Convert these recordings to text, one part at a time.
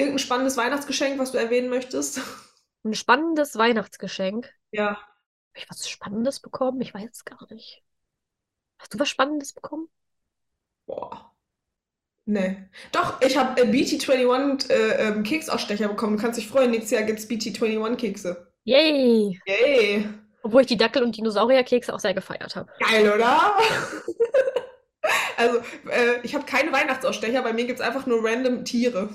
irgendein spannendes Weihnachtsgeschenk, was du erwähnen möchtest? Ein spannendes Weihnachtsgeschenk. Ja. Habe ich was Spannendes bekommen? Ich weiß es gar nicht. Hast du was Spannendes bekommen? Boah. Nee. Doch, ich habe äh, BT21 äh, ähm, Keksausstecher bekommen. Du kannst dich freuen, nächstes Jahr gibt's BT21 Kekse. Yay! Yay. Obwohl ich die Dackel- und Dinosaurierkekse auch sehr gefeiert habe. Geil, oder? Also, äh, ich habe keine Weihnachtsausstecher, bei mir gibt's einfach nur random Tiere.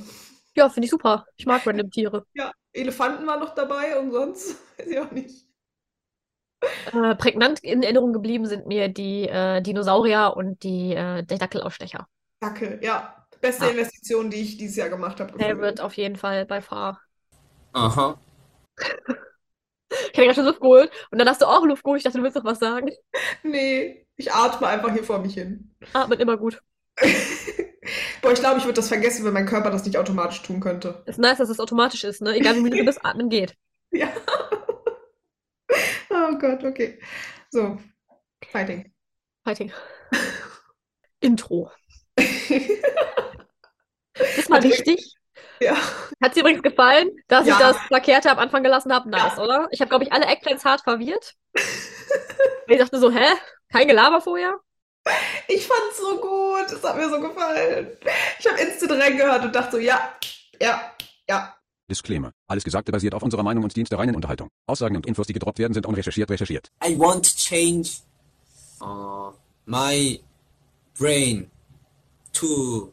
Ja, finde ich super. Ich mag random Tiere. Ja, Elefanten waren noch dabei und sonst weiß ich auch nicht. Äh, prägnant in Erinnerung geblieben sind mir die äh, Dinosaurier und die, äh, der Dackelausstecher. Dackel, ja. Beste Ja. Investition, die ich dieses Jahr gemacht habe. Der wird auf jeden Fall bei far. Aha. Ich hatte gerade schon Luft geholt und dann hast du auch Luft geholt. Ich dachte, du willst noch was sagen. Nee, ich atme einfach hier vor mich hin. Atmet immer gut. Boah, ich glaube, ich würde das vergessen, wenn mein Körper das nicht automatisch tun könnte. Ist nice, dass es automatisch ist, ne? Egal wie müde du bist, atmen geht. Ja. Oh Gott, okay. So, Fighting. Fighting. Intro. Ist mal Hat dir- wichtig. Ja. Hat dir übrigens gefallen, dass ich Ja. das Verkehrte am Anfang gelassen habe? Nice, oder? Ich habe, glaube ich, alle Eggplants hart verwirrt. Ich dachte so, hä? Kein Gelaber vorher? Ich fand's so gut. Es hat mir so gefallen. Ich habe instant reingehört und dachte so, ja, ja, ja. Disclaimer. Alles Gesagte basiert auf unserer Meinung und dient der reinen Unterhaltung. Aussagen und Infos, die gedroppt werden, sind unrecherchiert recherchiert. I want to change uh, my brain to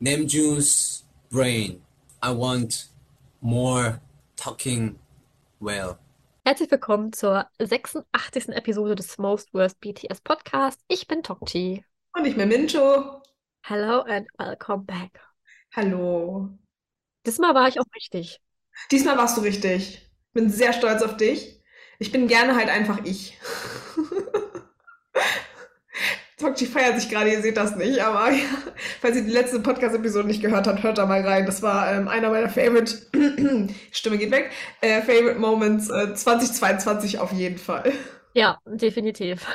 Namjoon's brain. I want more talking well. Herzlich willkommen zur 86. Episode des Most Worst BTS Podcast. Ich bin Tokchi. Und ich bin Mincho. Hello and welcome back. Hallo. Diesmal war ich auch richtig. Diesmal warst du richtig. Bin sehr stolz auf dich. Ich bin gerne halt einfach ich. Tokchi feiert sich gerade, ihr seht das nicht, aber ja, falls ihr die letzte Podcast-Episode nicht gehört habt, hört da mal rein. Das war ähm, einer meiner Favorite, Stimme geht weg, äh, Favorite Moments äh, 2022 auf jeden Fall. Ja, definitiv.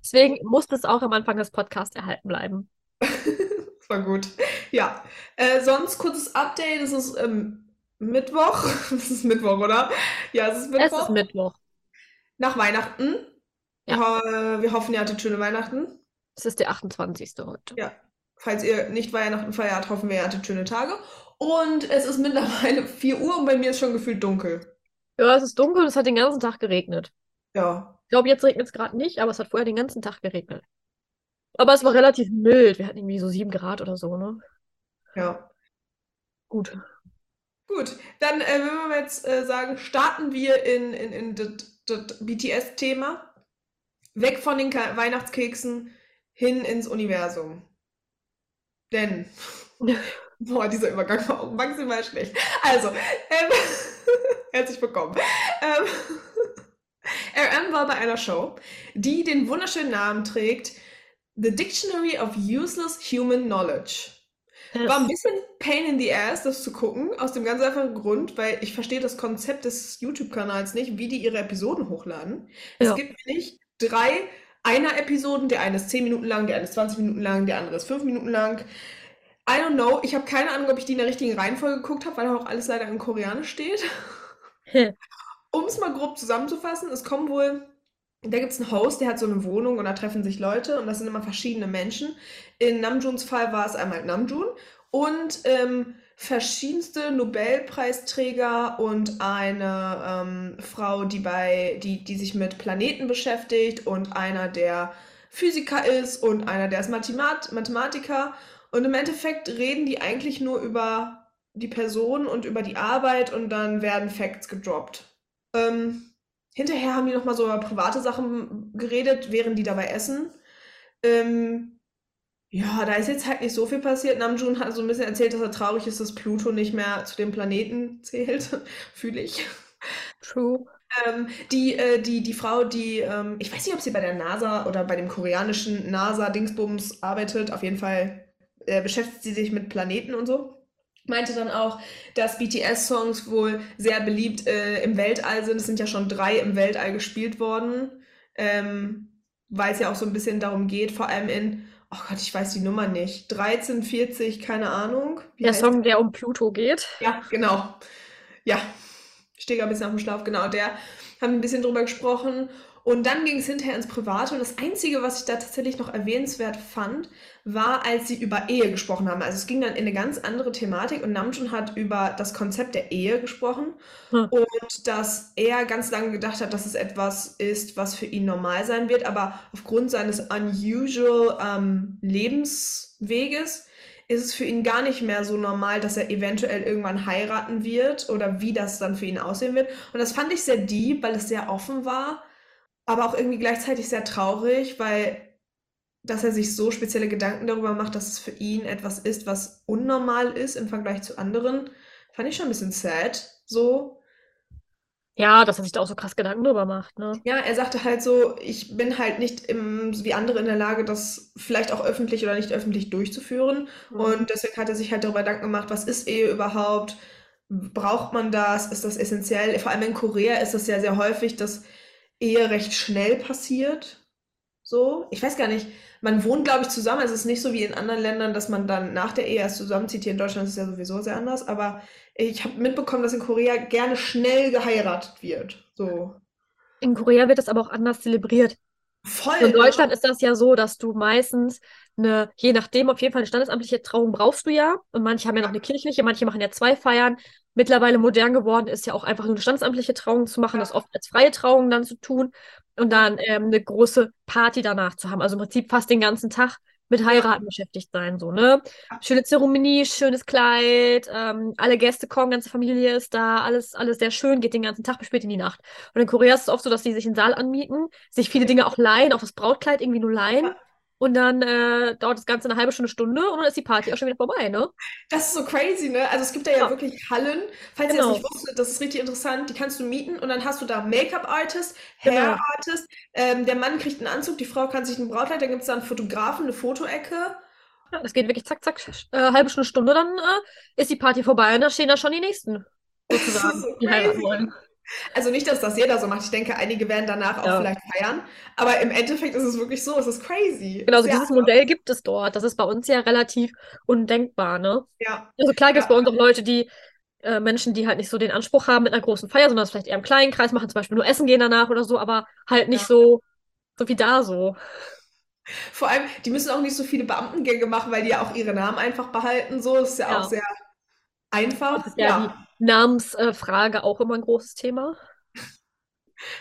Deswegen musste es auch am Anfang des Podcasts erhalten bleiben. Das war gut. Ja, äh, sonst kurzes Update. Es ist ähm, Mittwoch. Es ist Mittwoch, oder? Ja, es ist Es Mittwoch. ist Mittwoch. Nach Weihnachten. Ja. Wir hoffen, ihr hattet schöne Weihnachten. Es ist der 28. heute. Ja. Falls ihr nicht Weihnachten feiert, hoffen wir, ihr hattet schöne Tage. Und es ist mittlerweile 4 Uhr und bei mir ist schon gefühlt dunkel. Ja, es ist dunkel und es hat den ganzen Tag geregnet. Ja. Ich glaube, jetzt regnet es gerade nicht, aber es hat vorher den ganzen Tag geregnet. Aber es war relativ mild. Wir hatten irgendwie so 7 Grad oder so, ne? Ja. Gut. Gut, dann äh, würden wir jetzt äh, sagen, starten wir in, in, in das BTS-Thema. Weg von den Ka Weihnachtskeksen hin ins Universum. Denn, boah, dieser Übergang war auch maximal schlecht. Also, ähm, herzlich willkommen. Ähm, RM war bei einer Show, die den wunderschönen Namen trägt The Dictionary of Useless Human Knowledge. War ein bisschen Pain in the Ass, das zu gucken, aus dem ganz einfachen Grund, weil ich verstehe das Konzept des YouTube-Kanals nicht, wie die ihre Episoden hochladen. Es Ja. gibt nämlich drei Einer-Episoden, der eine ist 10 Minuten lang, der eine ist 20 Minuten lang, der andere ist 5 Minuten lang. I don't know, ich habe keine Ahnung, ob ich die in der richtigen Reihenfolge geguckt habe, weil auch alles leider in Koreanisch steht. Um es mal grob zusammenzufassen, es kommen wohl, da gibt es einen Host, der hat so eine Wohnung und da treffen sich Leute und das sind immer verschiedene Menschen. In Namjoons Fall war es einmal Namjoon und ähm, verschiedenste Nobelpreisträger und eine ähm, Frau, die bei, die, die sich mit Planeten beschäftigt und einer, der Physiker ist und einer, der ist Mathemat Mathematiker. Und im Endeffekt reden die eigentlich nur über die Person und über die Arbeit und dann werden Facts gedroppt. Ähm, hinterher haben die noch mal so über private Sachen geredet, während die dabei essen. Ähm, ja, da ist jetzt halt nicht so viel passiert. Namjoon hat so ein bisschen erzählt, dass er traurig ist, dass Pluto nicht mehr zu den Planeten zählt. Fühle ich. True. Ähm, die, äh, die, die Frau, die, ähm, ich weiß nicht, ob sie bei der NASA oder bei dem koreanischen NASA-Dingsbums arbeitet. Auf jeden Fall äh, beschäftigt sie sich mit Planeten und so. Meinte dann auch, dass BTS-Songs wohl sehr beliebt äh, im Weltall sind. Es sind ja schon drei im Weltall gespielt worden, ähm, weil es ja auch so ein bisschen darum geht, vor allem in oh Gott, ich weiß die Nummer nicht. 1340, keine Ahnung. Wie Der Song, der um Pluto geht. Ja, genau. Ja, ich stehe gerade ein bisschen auf dem Schlauch, genau. Der haben ein bisschen drüber gesprochen. Und dann ging es hinterher ins Private. Und das Einzige, was ich da tatsächlich noch erwähnenswert fand, war, als sie über Ehe gesprochen haben. Also es ging dann in eine ganz andere Thematik und Namjoon hat über das Konzept der Ehe gesprochen Hm. und dass er ganz lange gedacht hat, dass es etwas ist, was für ihn normal sein wird, aber aufgrund seines unusual ähm, Lebensweges ist es für ihn gar nicht mehr so normal, dass er eventuell irgendwann heiraten wird oder wie das dann für ihn aussehen wird. Und das fand ich sehr deep, weil es sehr offen war, aber auch irgendwie gleichzeitig sehr traurig, weil dass er sich so spezielle Gedanken darüber macht, dass es für ihn etwas ist, was unnormal ist im Vergleich zu anderen, fand ich schon ein bisschen sad. So, Ja, dass er sich da auch so krass Gedanken drüber macht, ne? ja, er sagte halt so, ich bin halt nicht im, wie andere in der Lage, das vielleicht auch öffentlich oder nicht öffentlich durchzuführen. Mhm. Und deswegen hat er sich halt darüber Gedanken gemacht, was ist Ehe überhaupt? Braucht man das? Ist das essentiell? Vor allem in Korea ist das ja sehr häufig, dass Ehe recht schnell passiert. So, ich weiß gar nicht, man wohnt, glaube ich, zusammen. Es ist nicht so wie in anderen Ländern, dass man dann nach der Ehe erst zusammenzieht. Hier in Deutschland ist es ja sowieso sehr anders. Aber ich habe mitbekommen, dass in Korea gerne schnell geheiratet wird. So. In Korea wird das aber auch anders zelebriert. Voll. In? Deutschland ist das ja so, dass du meistens eine, je nachdem, auf jeden Fall eine standesamtliche Trauung brauchst du ja. Und manche haben ja noch eine kirchliche, manche machen ja zwei Feiern. Mittlerweile modern geworden ist ja auch einfach nur eine standesamtliche Trauung zu machen, Ja. das oft als freie Trauung dann zu tun und dann ähm, eine große Party danach zu haben. Also im Prinzip fast den ganzen Tag mit Heiraten beschäftigt sein, so, ne? Schöne Zeremonie, schönes Kleid, ähm, alle Gäste kommen, ganze Familie ist da, alles, alles sehr schön, geht den ganzen Tag bis spät in die Nacht. Und in Korea ist es oft so, dass die sich einen Saal anmieten, sich viele Dinge auch leihen, auch das Brautkleid irgendwie nur leihen. Und dann äh, dauert das Ganze eine halbe Stunde, Stunde und dann ist die Party auch schon wieder vorbei, ne? Das ist so crazy, ne? Also es gibt da ja Ja. wirklich Hallen. Falls ihr das Genau. nicht wusstet, das ist richtig interessant. Die kannst du mieten und dann hast du da Make-up-Artist, Genau. Hair-Artist. Ähm, der Mann kriegt einen Anzug, die Frau kann sich ein Brautkleid. Dann gibt es da einen Fotografen, eine Fotoecke. Ja, das geht wirklich zack, zack, äh, halbe Stunde, Stunde, dann äh, ist die Party vorbei und da stehen da schon die nächsten, sozusagen, so die heiraten wollen. Also nicht, dass das jeder so macht. Ich denke, einige werden danach auch Ja. vielleicht feiern. Aber im Endeffekt ist es wirklich so. Es ist crazy. Genau, so Sehr dieses Modell gibt es dort. Das ist bei uns ja relativ undenkbar, ne? Ja, Also klar gibt es Ja. bei uns auch Leute, die äh, Menschen, die halt nicht so den Anspruch haben mit einer großen Feier, sondern es vielleicht eher im kleinen Kreis machen, zum Beispiel nur essen gehen danach oder so, aber halt nicht Ja. so, so wie da so. vor allem, die müssen auch nicht so viele Beamtengänge machen, weil die ja auch ihre Namen einfach behalten. So, das ist Ja. auch sehr einfach. Das ist ja, die Namensfrage auch immer ein großes Thema.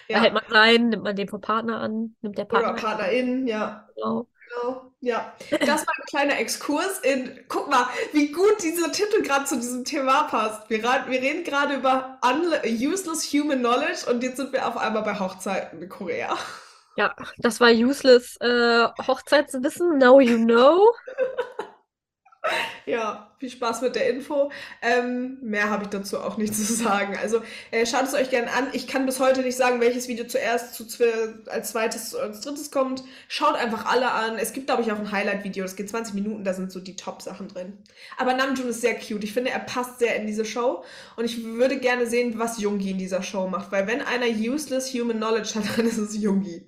ja. Behält man seinen, nimmt man den vom Partner an, nimmt der Oder Partner PartnerInnen, ja. genau. Genau, ja. Das war ein kleiner Exkurs in, guck mal, wie gut dieser Titel gerade zu diesem Thema passt. Wir, wir reden gerade über useless human knowledge und jetzt sind wir auf einmal bei Hochzeiten in Korea. Ja, das war useless äh, Hochzeitswissen. Now you know. Ja, viel Spaß mit der Info. Ähm, mehr habe ich dazu auch nicht zu sagen. Also äh, schaut es euch gerne an. Ich kann bis heute nicht sagen, welches Video zuerst zu, als zweites oder als drittes kommt. Schaut einfach alle an. Es gibt, glaube ich, auch ein Highlight-Video. Das geht 20 Minuten, da sind so die Top-Sachen drin. Aber Namjoon ist sehr cute. Ich finde, er passt sehr in diese Show. Und ich würde gerne sehen, was Yoongi in dieser Show macht. Weil wenn einer useless human knowledge hat, dann ist es Yoongi.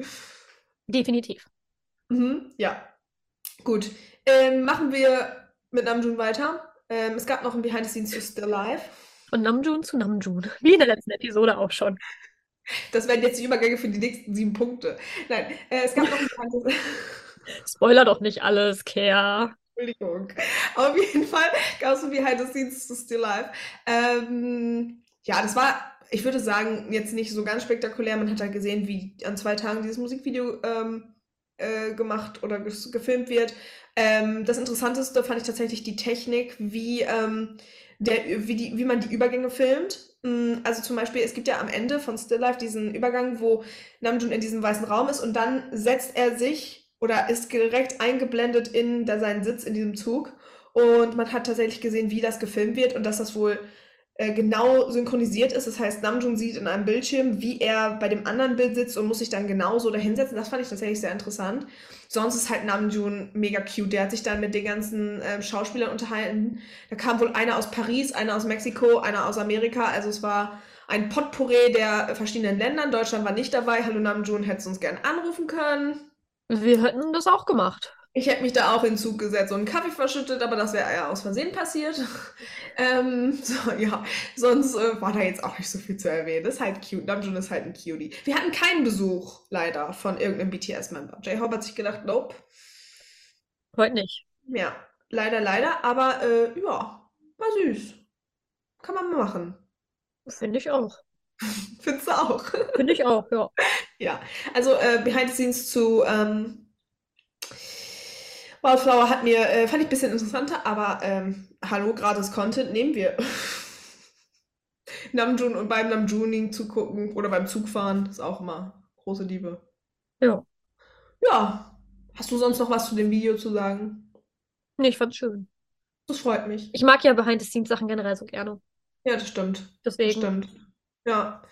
Definitiv. Mhm, ja. Gut. Ähm, machen wir mit Namjoon weiter. Ähm, es gab noch ein Behind the Scenes zu Still Alive. Von Namjoon zu Namjoon. Wie in der letzten Episode auch schon. Das werden jetzt die Übergänge für die nächsten sieben Punkte. Nein, äh, es gab noch ein Behind the Spoiler doch nicht alles, Care. Entschuldigung. Auf jeden Fall gab es ein Behind the Scenes zu Still Alive. Ähm, ja, das war, ich würde sagen, jetzt nicht so ganz spektakulär. Man hat halt gesehen, wie an zwei Tagen dieses Musikvideo ähm, äh, gemacht oder gefilmt wird. Ähm, das Interessanteste fand ich tatsächlich die Technik, wie, ähm, der, wie, die, wie man die Übergänge filmt. Mm, Also zum Beispiel, es gibt ja am Ende von Still Life diesen Übergang, wo Namjoon in diesem weißen Raum ist und dann setzt er sich oder ist direkt eingeblendet in da seinen Sitz in diesem Zug. Und man hat tatsächlich gesehen, wie das gefilmt wird und dass das wohl genau synchronisiert ist. Das heißt, Namjoon sieht in einem Bildschirm, wie er bei dem anderen Bild sitzt und muss sich dann genauso dahinsetzen. Das fand ich tatsächlich sehr interessant. Sonst ist halt Namjoon mega cute. Der hat sich dann mit den ganzen ähm, Schauspielern unterhalten. Da kam wohl einer aus Paris, einer aus Mexiko, einer aus Amerika. Also es war ein Potpourri der verschiedenen Ländern. Deutschland war nicht dabei. Hallo Namjoon, hättest du uns gern anrufen können. Wir hätten das auch gemacht. Ich hätte mich da auch in Zug gesetzt und einen Kaffee verschüttet, aber das wäre ja aus Versehen passiert. ähm, so, ja, sonst äh, war da jetzt auch nicht so viel zu erwähnen. Das ist halt cute. Namjoon ist halt ein Cutie. Wir hatten keinen Besuch, leider, von irgendeinem BTS-Member. J-Hope hat sich gedacht, nope. Heute nicht. Ja, leider, leider, aber äh, ja, war süß. Kann man mal machen. Finde ich auch. Findest du auch? Finde ich auch, ja. Ja, also äh, Behind the Scenes zu ähm, Wildflower hat mir, äh, fand ich ein bisschen interessanter, aber ähm, hallo, gratis Content nehmen wir. Namjoon und beim Namjooning zugucken oder beim Zugfahren ist auch immer große Liebe. Ja. Ja, hast du sonst noch was zu dem Video zu sagen? Nee, ich fand's schön. Das freut mich. Ich mag ja Behind-the-Scenes-Sachen generell so gerne. Ja, das stimmt. Das Deswegen. stimmt. Ja.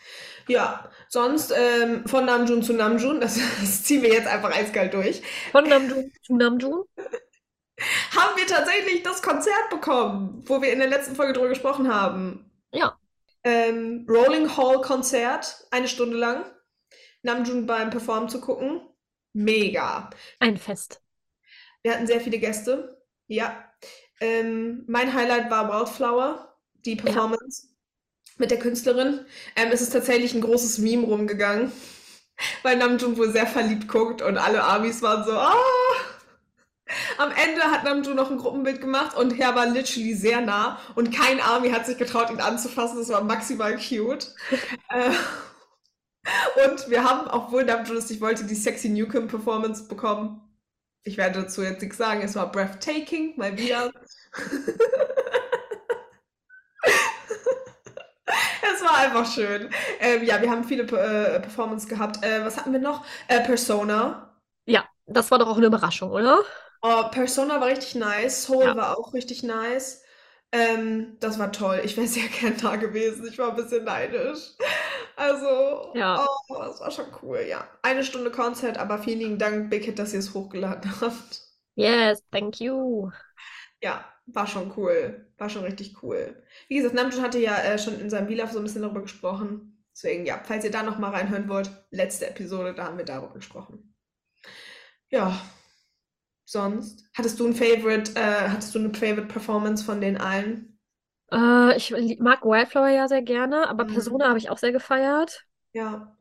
Ja, sonst ähm, von Namjoon zu Namjoon, das, das ziehen wir jetzt einfach eiskalt durch. Von Namjoon zu Namjoon. Haben wir tatsächlich das Konzert bekommen, wo wir in der letzten Folge drüber gesprochen haben. Ja. Ähm, Rolling Hall Konzert, eine Stunde lang. Namjoon beim Performen zu gucken. Mega. Ein Fest. Wir hatten sehr viele Gäste. Ja. Ähm, mein Highlight war Wildflower, die Performance mit der Künstlerin. Ähm, es ist tatsächlich ein großes Meme rumgegangen, weil Namjoon wohl sehr verliebt guckt und alle Amis waren so, ah! Am Ende hat Namjoon noch ein Gruppenbild gemacht und er war literally sehr nah und kein Army hat sich getraut, ihn anzufassen. Das war maximal cute. äh, und wir haben, obwohl Namjoon es nicht wollte, die Sexy Newcomb Performance bekommen. Ich werde dazu jetzt nichts sagen. Es war breathtaking, mal wieder. Es war einfach schön. Ähm, ja, wir haben viele äh, Performances gehabt. Äh, was hatten wir noch? Äh, Persona. Ja, das war doch auch eine Überraschung, oder? Oh, Persona war richtig nice. Soul Ja. war auch richtig nice. Ähm, das war toll. Ich wäre sehr gern da gewesen. Ich war ein bisschen neidisch. Also, Ja. oh, das war schon cool, ja. Eine Stunde Konzert, aber vielen lieben Dank, Big Hit, dass ihr es hochgeladen habt. Yes, thank you. Ja, war schon cool. War schon richtig cool. Wie gesagt, Namjoon hatte ja äh, schon in seinem Vlog so ein bisschen darüber gesprochen. Deswegen, ja, falls ihr da noch mal reinhören wollt, letzte Episode, da haben wir darüber gesprochen. Ja, sonst, hattest du ein Favorite, äh, hattest du eine Favorite Performance von den allen? Äh, ich mag Wildflower ja sehr gerne, aber Mhm. Persona habe ich auch sehr gefeiert. Ja.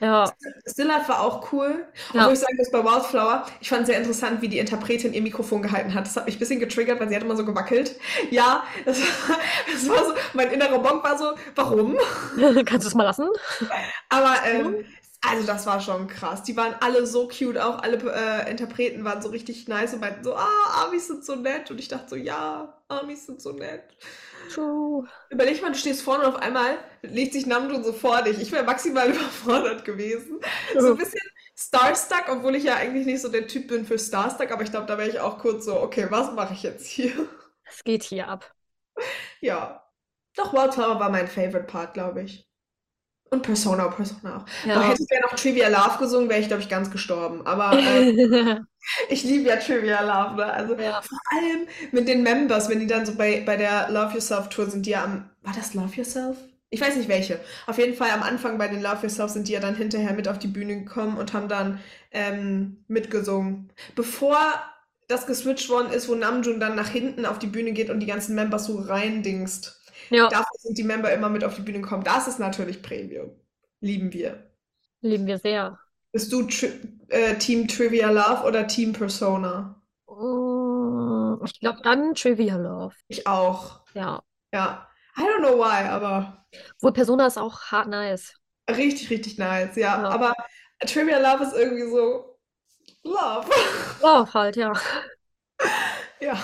Ja, Stillard war auch cool. Ja. Obwohl ich sagen muss, bei Wildflower, ich fand sehr interessant, wie die Interpretin ihr Mikrofon gehalten hat. Das hat mich ein bisschen getriggert, weil sie hat immer so gewackelt. Ja, das war, das war so, mein innerer Monk war so, warum? kannst du es mal lassen? Aber ähm, also das war schon krass. Die waren alle so cute, auch alle äh, Interpreten waren so richtig nice und meinten so, ah, Amis sind so nett. Und ich dachte so, ja, Amis sind so nett. True. Überleg mal, du stehst vorne und auf einmal legt sich Namjoon so vor dich. Ich wäre maximal überfordert gewesen. So ein bisschen Starstruck, obwohl ich ja eigentlich nicht so der Typ bin für Starstruck, aber ich glaube, da wäre ich auch kurz so, okay, was mache ich jetzt hier? Es geht hier ab. Ja. Doch, Wildflower war mein Favorite Part, glaube ich. Und Persona, Persona auch. Ja. hätte ich ja noch Trivia Love gesungen, wäre ich, glaube ich, ganz gestorben. Aber äh, ich liebe ja Trivia Love, ne? Also Ja. vor allem mit den Members, wenn die dann so bei, bei der Love Yourself Tour sind, die ja am. War das Love Yourself? Ich weiß nicht welche. Auf jeden Fall am Anfang bei den Love Yourself sind die ja dann hinterher mit auf die Bühne gekommen und haben dann ähm, mitgesungen. Bevor das geswitcht worden ist, wo Namjoon dann nach hinten auf die Bühne geht und die ganzen Members so reindingst. Ja, Dafür sind die Member immer mit auf die Bühne gekommen. Das ist natürlich Premium. Lieben wir. lieben wir sehr. Bist du Tri äh, Team Trivia Love oder Team Persona? Mm, Ich glaube dann Trivia Love. Ich auch. Ja. Ja. I don't know why, aber Wohl Persona ist auch hart nice. richtig, richtig nice. Ja, Ja. aber Trivia Love ist irgendwie so Love. Love halt, ja. Ja.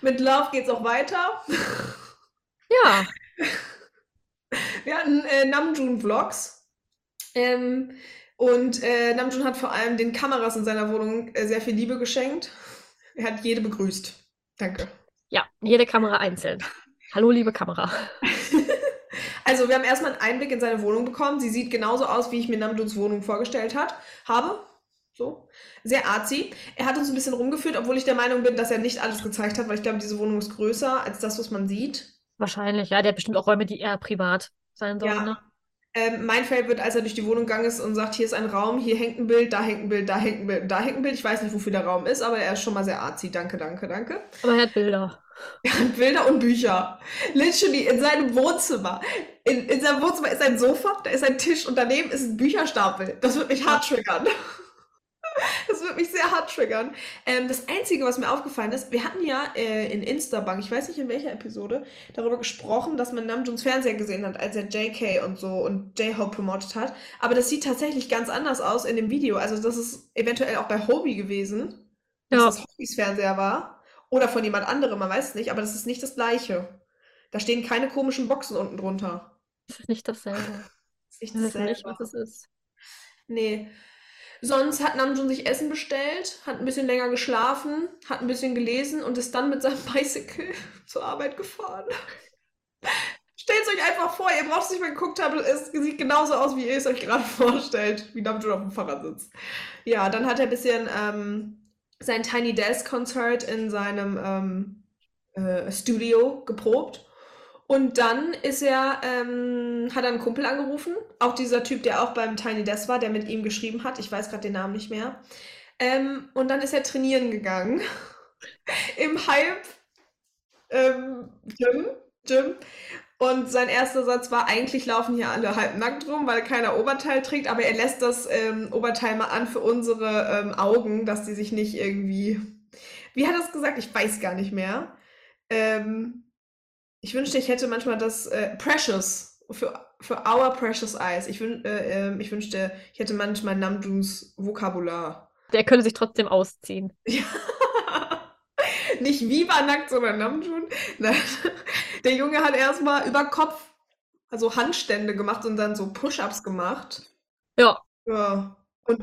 Mit Love geht's auch weiter. Ja. Wir hatten äh, Namjoon-Vlogs. Ähm, und äh, Namjoon hat vor allem den Kameras in seiner Wohnung äh, sehr viel Liebe geschenkt. Er hat jede begrüßt. Danke. Ja, jede Kamera einzeln. Hallo, liebe Kamera. Also, wir haben erstmal einen Einblick in seine Wohnung bekommen. Sie sieht genauso aus, wie ich mir Namjoons Wohnung vorgestellt hat, habe. So. Sehr artsy. Er hat uns ein bisschen rumgeführt, obwohl ich der Meinung bin, dass er nicht alles gezeigt hat, weil ich glaube, diese Wohnung ist größer als das, was man sieht. Wahrscheinlich, ja. Der hat bestimmt auch Räume, die eher privat sein sollen, Ja. ne? Ähm, mein wird, als er durch die Wohnung gegangen ist und sagt, hier ist ein Raum, hier hängt ein Bild, da hängt ein Bild, da hängt ein Bild, da hängt ein Bild. Ich weiß nicht, wofür der Raum ist, aber er ist schon mal sehr arzi. Danke, danke, danke. Aber er hat Bilder. Er hat Bilder und Bücher. Literally in seinem Wohnzimmer. In, in seinem Wohnzimmer ist ein Sofa, da ist ein Tisch und daneben ist ein Bücherstapel. Das wird mich hart triggern. Das wird mich sehr hart triggern. Ähm, das Einzige, was mir aufgefallen ist, wir hatten ja äh, in Instabank, ich weiß nicht in welcher Episode, darüber gesprochen, dass man Namjoons Fernseher gesehen hat, als er JK und so und J-Hope promotet hat. Aber das sieht tatsächlich ganz anders aus in dem Video. Also das ist eventuell auch bei Hobie gewesen, dass Ja. das Hobies Fernseher war. Oder von jemand anderem, man weiß es nicht, aber das ist nicht das gleiche. Da stehen keine komischen Boxen unten drunter. Das ist nicht dasselbe. Das ist nicht Ich weiß nicht, dasselbe. was es ist. Nee. Sonst hat Namjoon sich Essen bestellt, hat ein bisschen länger geschlafen, hat ein bisschen gelesen und ist dann mit seinem Bicycle zur Arbeit gefahren. Stellt euch einfach vor, ihr braucht es nicht mehr geguckt haben, es sieht genauso aus, wie ihr es euch gerade vorstellt, wie Namjoon auf dem Fahrrad sitzt. Ja, dann hat er ein bisschen ähm, sein Tiny Desk Concert in seinem ähm, äh, Studio geprobt. Und dann ist er, ähm, hat er einen Kumpel angerufen, auch dieser Typ, der auch beim Tiny Desk war, der mit ihm geschrieben hat. Ich weiß gerade den Namen nicht mehr. Ähm, und dann ist er trainieren gegangen. Im Hype ähm, Gym, Gym. Und sein erster Satz war, eigentlich laufen hier alle halb nackt rum, weil keiner Oberteil trägt, aber er lässt das ähm, Oberteil mal an für unsere ähm, Augen, dass die sich nicht irgendwie. Wie hat er es gesagt? Ich weiß gar nicht mehr. Ähm, ich wünschte, ich hätte manchmal das äh, Precious für, für Our Precious Eyes. Ich, wün äh, ähm, ich wünschte, ich hätte manchmal Namjoons Vokabular. Der könnte sich trotzdem ausziehen. Ja. Nicht Viva nackt, sondern Namjoon. Nein. Der Junge hat erstmal über Kopf also Handstände gemacht und dann so Push-ups gemacht. Ja. Ja. Und,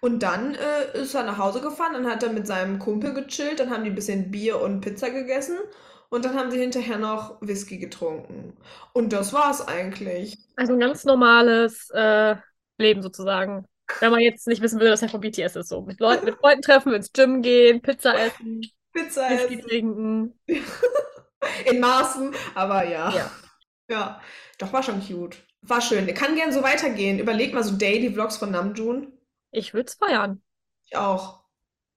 und dann äh, ist er nach Hause gefahren, dann hat er mit seinem Kumpel gechillt, dann haben die ein bisschen Bier und Pizza gegessen und dann haben sie hinterher noch Whisky getrunken. Und das war's eigentlich. Also ein ganz normales äh, Leben sozusagen. Wenn man jetzt nicht wissen will, was er von BTS ist. So mit Leuten, mit Freunden treffen, ins Gym gehen, Pizza essen, Pizza Whisky essen. trinken. In Maßen, aber ja. Ja. Ja, doch war schon cute. War schön. Kann gern so weitergehen. Überleg mal so Daily Vlogs von Namjoon. Ich würde es feiern. Ich auch.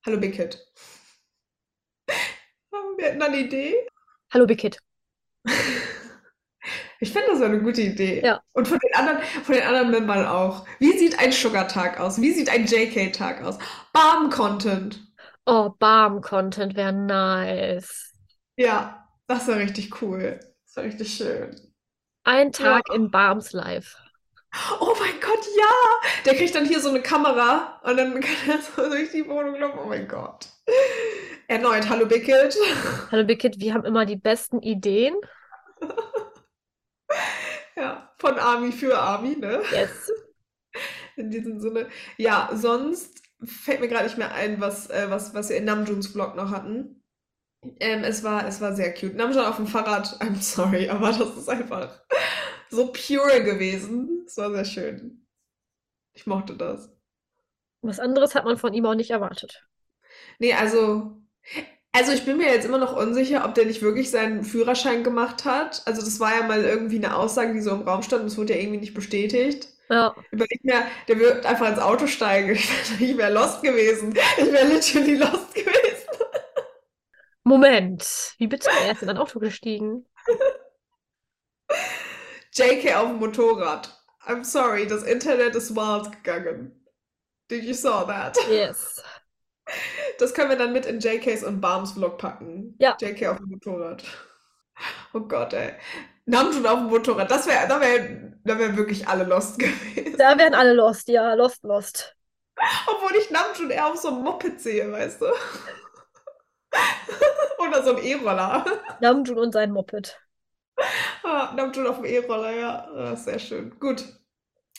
Hallo Big Kid. Wir hätten eine Idee. Hallo Big Kid. Ich finde das eine gute Idee. Ja. Und von den anderen, von den anderen Membern auch. Wie sieht ein Sugar-Tag aus? Wie sieht ein JK-Tag aus? Barm-Content. Oh, Barm-Content wäre nice. Ja, das wäre richtig cool. Das wäre richtig schön. Ein Tag in Barms Life. Oh mein Gott, ja! Der kriegt dann hier so eine Kamera und dann kann er so durch die Wohnung laufen. Oh mein Gott. Erneut, hallo Kid. Hallo Kid, wir haben immer die besten Ideen. Ja, von Army für Army, ne? Yes. In diesem Sinne. Ja, sonst fällt mir gerade nicht mehr ein, was, äh, was, was wir in Namjoons Vlog noch hatten. Ähm, es war, es war sehr cute. Namjoon auf dem Fahrrad, I'm sorry, aber das ist einfach so pure gewesen. Es war sehr schön. Ich mochte das. Was anderes hat man von ihm auch nicht erwartet. Nee, also, also ich bin mir jetzt immer noch unsicher, ob der nicht wirklich seinen Führerschein gemacht hat. Also das war ja mal irgendwie eine Aussage, die so im Raum stand und es wurde ja irgendwie nicht bestätigt. Ja, Überleg mir, der wird einfach ins Auto steigen. Ich wäre wär lost gewesen. Ich wäre literally lost gewesen. Moment. Wie bitte? Er ist in ein Auto gestiegen. JK auf dem Motorrad. I'm sorry, das Internet ist wild gegangen. Did you saw that? Yes. Das können wir dann mit in JKs und Barms Vlog packen. Ja. JK auf dem Motorrad. Oh Gott, ey. Namjoon auf dem Motorrad. Das wäre, da wären da wär wirklich alle lost gewesen. Da wären alle lost, ja, lost, lost. Obwohl ich Namjoon eher auf so einem Moped sehe, weißt du? Oder so einem E-Roller. Namjoon und sein Moped. Ah, Namjoon auf dem E-Roller, ja. Ah, sehr schön. Gut.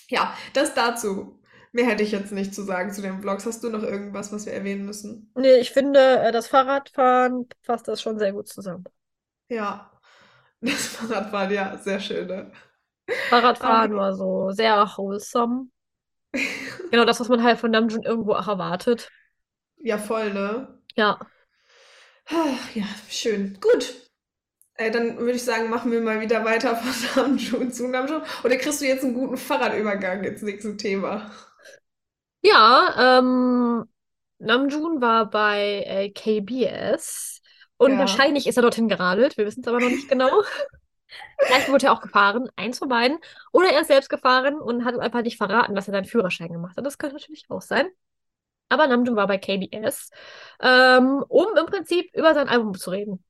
Ja, das dazu. Mehr hätte ich jetzt nicht zu sagen zu den Vlogs. Hast du noch irgendwas, was wir erwähnen müssen? Nee, ich finde, äh, das Fahrradfahren fasst das schon sehr gut zusammen. Ja. Das Fahrradfahren, ja, sehr schön, ne? Fahrradfahren Ah. war so sehr wholesome. Genau das, was man halt von Namjoon irgendwo auch erwartet. Ja, voll, ne? Ja, Ah, Ja, schön. Gut. Äh, dann würde ich sagen, machen wir mal wieder weiter von Namjoon zu Namjoon. Oder kriegst du jetzt einen guten Fahrradübergang ins nächste Thema? Ja, ähm, Namjoon war bei äh, KBS und Ja. wahrscheinlich ist er dorthin geradelt. Wir wissen es aber noch nicht genau. Vielleicht wurde er auch gefahren, eins von beiden. Oder er ist selbst gefahren und hat einfach nicht verraten, dass er seinen Führerschein gemacht hat. Das könnte natürlich auch sein. Aber Namjoon war bei KBS, ähm, um im Prinzip über sein Album zu reden.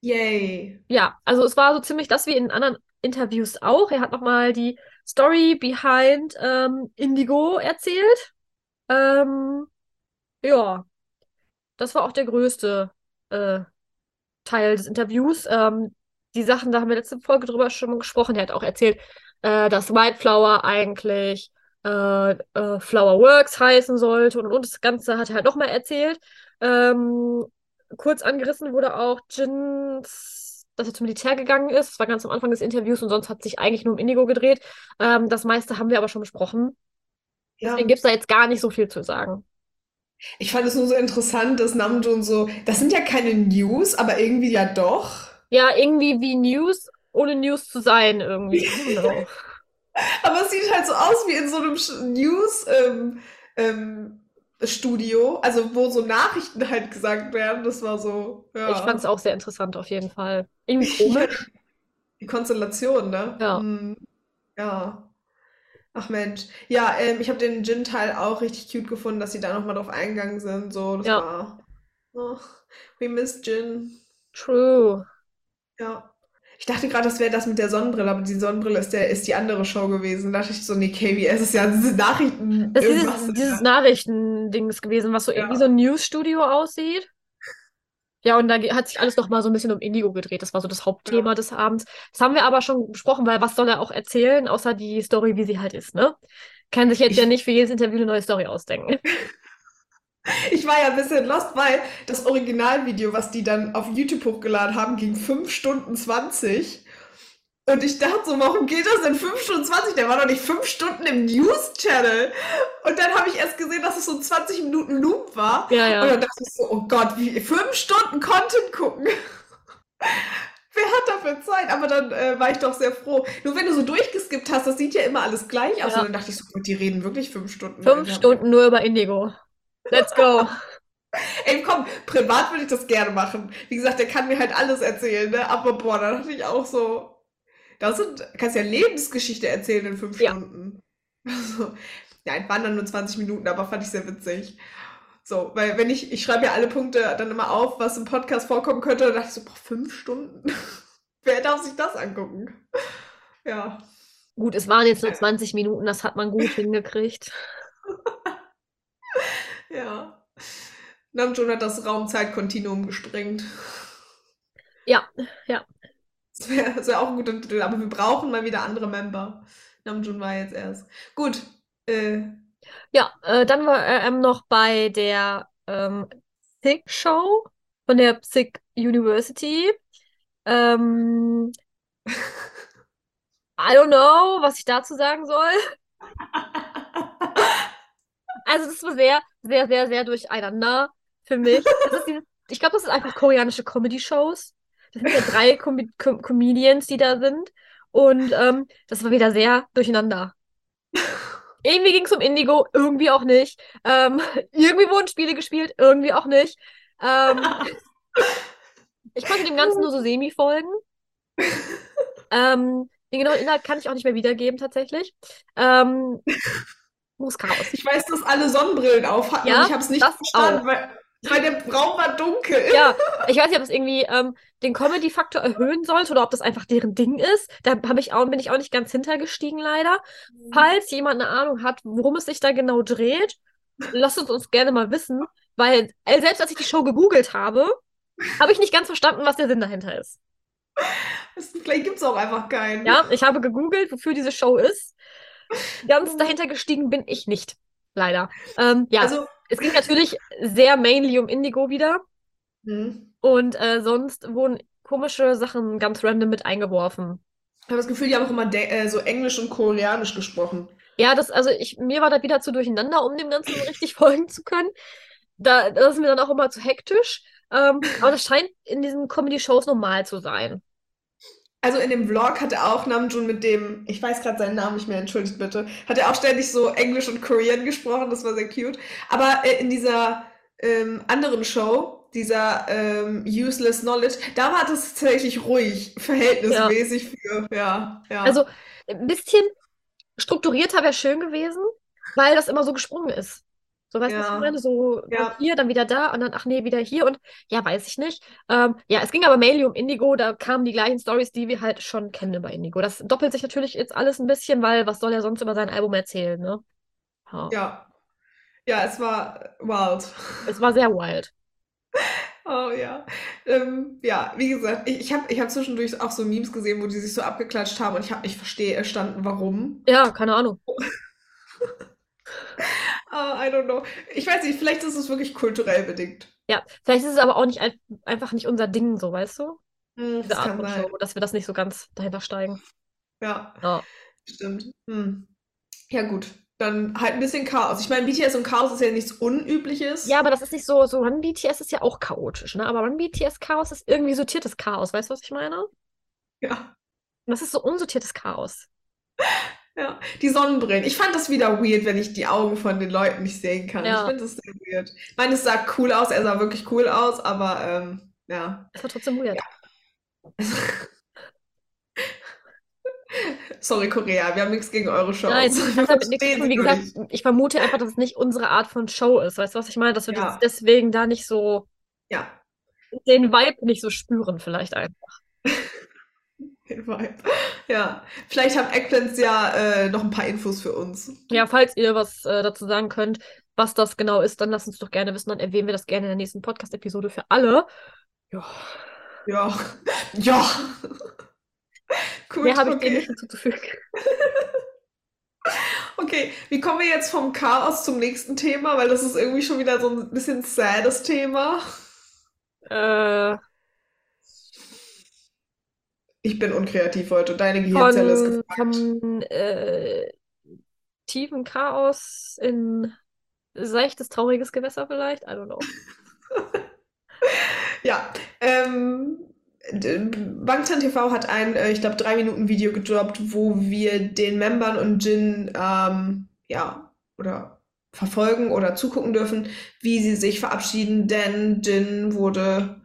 Yay. Ja, also es war so ziemlich das wie in anderen Interviews auch. Er hat nochmal die Story behind ähm, Indigo erzählt. Ähm, ja, das war auch der größte äh, Teil des Interviews. Ähm, die Sachen, da haben wir letzte Folge drüber schon gesprochen. Er hat auch erzählt, äh, dass White Flower eigentlich äh, äh, Flower Works heißen sollte und, und das Ganze hat er halt nochmal erzählt. Ähm, kurz angerissen wurde auch Jins, dass er zum Militär gegangen ist. Das war ganz am Anfang des Interviews und sonst hat sich eigentlich nur um Indigo gedreht. Ähm, das meiste haben wir aber schon besprochen. Ja. Deswegen gibt es da jetzt gar nicht so viel zu sagen. Ich fand es nur so interessant, dass Namjoon so, das sind ja keine News, aber irgendwie ja doch. Ja, irgendwie wie News, ohne News zu sein, irgendwie. Aber es sieht halt so aus wie in so einem News ähm, ähm, Studio, also wo so Nachrichten halt gesagt werden. Das war so, ja. Ich fand es auch sehr interessant auf jeden Fall. Irgendwie komisch. Die Konstellation, ne? Ja. Hm, ja. Ach Mensch. Ja, ähm, ich habe den Jin-Teil auch richtig cute gefunden, dass sie da nochmal drauf eingegangen sind. So, das Ja. war. Oh, we miss Jin. True. Ja. Ich dachte gerade, das wäre das mit der Sonnenbrille, aber die Sonnenbrille ist, der, ist die andere Show gewesen. Da dachte ich so, nee, KBS ist ja diese Nachrichten. Das ist dieses, dieses Nachrichtendings gewesen, was so Ja. irgendwie so ein Newsstudio aussieht. Ja, und da hat sich alles noch mal so ein bisschen um Indigo gedreht. Das war so das Hauptthema des Abends. Das haben wir aber schon besprochen, weil was soll er auch erzählen, außer die Story, wie sie halt ist, ne? Kann sich jetzt Ich- ja nicht für jedes Interview eine neue Story ausdenken. Ich war ja ein bisschen lost, weil das Originalvideo, was die dann auf YouTube hochgeladen haben, ging 5 Stunden 20. Und ich dachte so, warum geht das denn 5 Stunden 20? Der war doch nicht 5 Stunden im News-Channel. Und dann habe ich erst gesehen, dass es so ein 20 Minuten Loop war. Ja, ja. Und dann dachte ich so, oh Gott, wie 5 Stunden Content gucken. Wer hat dafür Zeit? Aber dann äh, war ich doch sehr froh. Nur wenn du so durchgeskippt hast, das sieht ja immer alles gleich aus. Ja. Und dann dachte ich so, Gott, die reden wirklich 5 Stunden. Fünf Ja. Stunden nur über Indigo. Let's go. Ey, komm, privat würde ich das gerne machen. Wie gesagt, der kann mir halt alles erzählen, ne? Aber boah, da dachte ich auch so, das sind, kannst ja Lebensgeschichte erzählen in fünf Ja. Stunden. Also, ja, es waren dann nur 20 Minuten, aber fand ich sehr witzig. So, weil wenn ich, ich schreibe ja alle Punkte dann immer auf, was im Podcast vorkommen könnte, dann dachte ich so, boah, fünf Stunden? Wer darf sich das angucken? Ja. Gut, es waren jetzt nur 20 Minuten, das hat man gut hingekriegt. Ja. Namjoon hat das Raum-Zeit-Kontinuum gesprengt. Ja, ja. Das wäre wär auch ein guter Titel, aber wir brauchen mal wieder andere Member. Namjoon war jetzt erst. Gut. Äh, Ja, äh, dann war er ähm, noch bei der ähm, Psych Show von der Psych University. Ähm, I don't know, was ich dazu sagen soll. Also das war sehr, sehr, sehr, sehr durcheinander für mich. Dieses, ich glaube, das sind einfach koreanische Comedy-Shows. Das sind ja drei Com Com Comedians, die da sind. Und ähm, das war wieder sehr durcheinander. Irgendwie ging es um Indigo, irgendwie auch nicht. Ähm, irgendwie wurden Spiele gespielt, irgendwie auch nicht. Ähm, ich konnte dem Ganzen nur so semi folgen. Ähm, den genauen Inhalt kann ich auch nicht mehr wiedergeben, tatsächlich. Ähm, muss Chaos. ich weiß, dass alle Sonnenbrillen auf hatten Ja, und ich habe es nicht verstanden, weil, weil der Raum war dunkel. Ja, ich weiß nicht, ob das irgendwie ähm, den Comedy-Faktor erhöhen sollte oder ob das einfach deren Ding ist. Da hab ich auch, bin ich auch nicht ganz hintergestiegen, leider. Falls jemand eine Ahnung hat, worum es sich da genau dreht, lasst uns uns gerne mal wissen, weil äh, selbst als ich die Show gegoogelt habe, habe ich nicht ganz verstanden, was der Sinn dahinter ist. Das, vielleicht gibt es auch einfach keinen. Ja, ich habe gegoogelt, wofür diese Show ist. Ganz dahinter gestiegen bin ich nicht, leider. Ähm, ja, Also, es ging natürlich sehr mainly um Indigo wieder. hm. Und äh, sonst wurden komische Sachen ganz random mit eingeworfen. ich habe das Gefühl, die haben auch immer äh, so Englisch und Koreanisch gesprochen. Ja, das, also ich, mir war das wieder zu durcheinander, um dem Ganzen richtig folgen zu können. Da, das ist mir dann auch immer zu hektisch. Ähm, aber das scheint in diesen Comedy-Shows normal zu sein. Also in dem Vlog hat er auch Namjoon mit dem, ich weiß gerade seinen Namen nicht mehr, entschuldigt bitte, hat er auch ständig so Englisch und Korean gesprochen, das war sehr cute. Aber äh, in dieser ähm, anderen Show, dieser ähm, Useless Knowledge, da war das tatsächlich ruhig, verhältnismäßig für, ja, ja. Also ein bisschen strukturierter wäre schön gewesen, weil das immer so gesprungen ist. So, weißt du, was ich Ja. meine? So Ja. hier, dann wieder da und dann, ach nee, wieder hier und ja, weiß ich nicht. Ähm, ja, es ging aber mainly um Indigo, da kamen die gleichen Stories, die wir halt schon kennen bei Indigo. Das doppelt sich natürlich jetzt alles ein bisschen, weil was soll er sonst über sein Album erzählen, ne? Ja. ja. Ja, es war wild. Es war sehr wild. Oh ja. Ähm, ja, wie gesagt, ich, ich habe ich hab zwischendurch auch so Memes gesehen, wo die sich so abgeklatscht haben und ich habe nicht verstanden, warum. Ja, keine Ahnung. Ah, I don't know. Ich weiß nicht, vielleicht ist es wirklich kulturell bedingt. Ja, vielleicht ist es aber auch nicht ein, einfach nicht unser Ding, so, weißt du? Hm, Diese Art von sein. Show, dass wir das nicht so ganz dahinter steigen. Ja, Ja. stimmt. Hm. Ja, gut. Dann halt ein bisschen Chaos. Ich meine, BTS und Chaos ist ja nichts Unübliches. Ja, aber das ist nicht so, so Run BTS ist ja auch chaotisch, ne? Aber Run BTS Chaos ist irgendwie sortiertes Chaos, weißt du, was ich meine? Und Ja, das ist so unsortiertes Chaos. ja. Die Sonnenbrillen. Ich fand das wieder weird, wenn ich die Augen von den Leuten nicht sehen kann. Ja. Ich finde das sehr weird. Ich meine, es sah cool aus, er sah wirklich cool aus, aber ähm, ja. Das war trotzdem weird. Sorry, Korea, wir haben nichts gegen eure Shows. Nein, hat damit nichts tun. Wie gesagt, ich vermute einfach, dass es nicht unsere Art von Show ist. Weißt du, was ich meine? Dass wir Ja. das deswegen da nicht so Ja, den Vibe nicht so spüren, vielleicht einfach. Ja, vielleicht haben Eggplants ja äh, noch ein paar Infos für uns. Ja, falls ihr was äh, dazu sagen könnt, was das genau ist, dann lasst uns doch gerne wissen. Dann erwähnen wir das gerne in der nächsten Podcast-Episode für alle. Ja, Ja, ja. Gut, mehr habe ich dem okay. nicht hinzuzufügen. Okay, wie kommen wir jetzt vom Chaos zum nächsten Thema? Weil das ist irgendwie schon wieder so ein bisschen saddes Thema. Äh, Ich bin unkreativ heute. Deine Gehirnzelle ist gefragt. von äh, tiefem Chaos in seichtes, trauriges Gewässer vielleicht? I don't know. Ja, ähm, Bangtan TV hat ein, äh, ich glaube, drei Minuten Video gedroppt, wo wir den Membern und Jin, ähm, ja, oder verfolgen oder zugucken dürfen, wie sie sich verabschieden, denn Jin wurde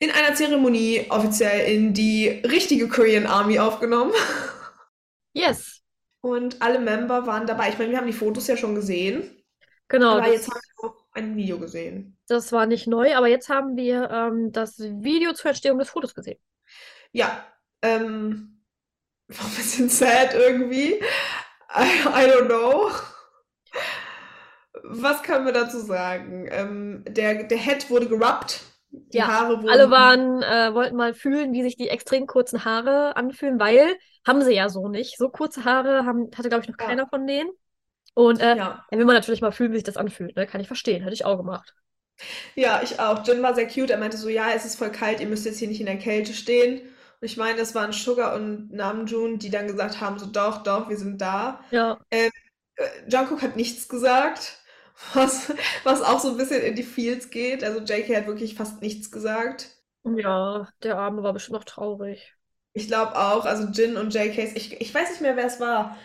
in einer Zeremonie offiziell in die richtige Korean Army aufgenommen. Yes, Und alle Member waren dabei. Ich meine, wir haben die Fotos ja schon gesehen, genau. aber jetzt haben wir auch ein Video gesehen. das war nicht neu, aber jetzt haben wir ähm, das Video zur Entstehung des Fotos gesehen. Ja, ähm, war ein bisschen sad irgendwie. I, I don't know. Was können wir dazu sagen? Ähm, der, der Head wurde gerubbt. Die Ja, Haare wurden. Alle waren, äh, wollten mal fühlen, wie sich die extrem kurzen Haare anfühlen, weil haben sie ja so nicht. So kurze Haare haben, hatte, glaube ich, noch Ja. keiner von denen. Und äh, Ja. dann will man natürlich mal fühlen, wie sich das anfühlt. Ne? Kann ich verstehen, hätte ich auch gemacht. Ja, ich auch. Jin war sehr cute. Er meinte so, ja, es ist voll kalt, ihr müsst jetzt hier nicht in der Kälte stehen. Und ich meine, das waren Sugar und Namjoon, die dann gesagt haben, so doch, doch, wir sind da. Ja, Äh, Jungkook hat nichts gesagt, was, was auch so ein bisschen in die Feels geht. Also JK hat wirklich fast nichts gesagt. ja, der Arme war bestimmt noch traurig. Ich glaube auch, also Jin und JK, ich, ich weiß nicht mehr, wer es war.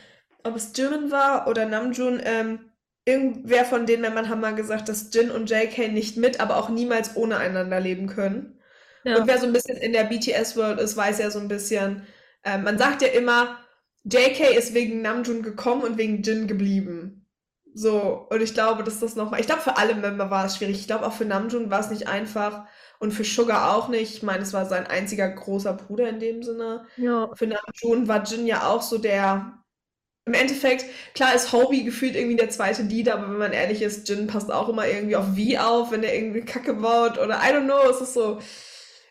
Ob es Jimin war oder Namjoon. Ähm, irgendwer von den Männern haben mal gesagt, dass Jin und JK nicht mit, aber auch niemals ohne einander leben können. Ja, Und wer so ein bisschen in der BTS-World ist, weiß ja so ein bisschen, ähm, man sagt ja immer, JK ist wegen Namjoon gekommen und wegen Jin geblieben. So, und ich glaube, dass das nochmal, ich glaube, für alle Member war es schwierig. Ich glaube, auch für Namjoon war es nicht einfach und für Sugar auch nicht. Ich meine, es war sein einziger großer Bruder in dem Sinne. ja, Für Namjoon war Jin ja auch so der, im Endeffekt, klar ist Hobie gefühlt irgendwie der zweite Leader, aber wenn man ehrlich ist, Jin passt auch immer irgendwie auf V auf, wenn er irgendwie Kacke baut oder I don't know, es ist so,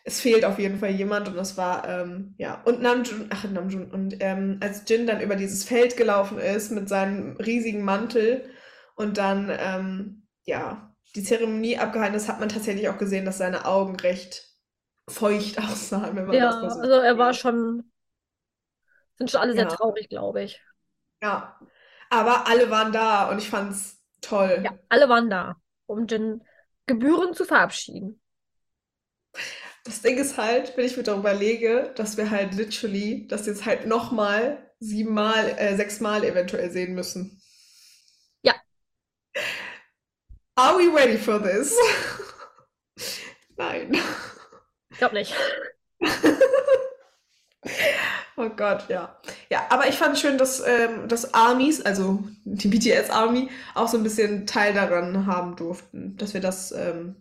es fehlt auf jeden Fall jemand und das war, ähm, ja, und Namjoon, ach Namjoon, und ähm, als Jin dann über dieses Feld gelaufen ist mit seinem riesigen Mantel und dann, ähm, ja, die Zeremonie abgehalten ist, hat man tatsächlich auch gesehen, dass seine Augen recht feucht aussahen, wenn man ja, das mal so also er war schon, sind schon alle sehr Ja. traurig, glaube ich. Ja, aber alle waren da und ich fand's toll. Ja, alle waren da, um den Gebühren zu verabschieden. Das Ding ist halt, wenn ich mir darüber lege, dass wir halt literally das jetzt halt nochmal siebenmal, äh, sechsmal eventuell sehen müssen. Ja. Are we ready for this? Nein. Ich glaube nicht. Oh Gott, ja. Ja, aber ich fand schön, dass, ähm, dass Armies, also die BTS Army, auch so ein bisschen Teil daran haben durften, dass wir das ähm,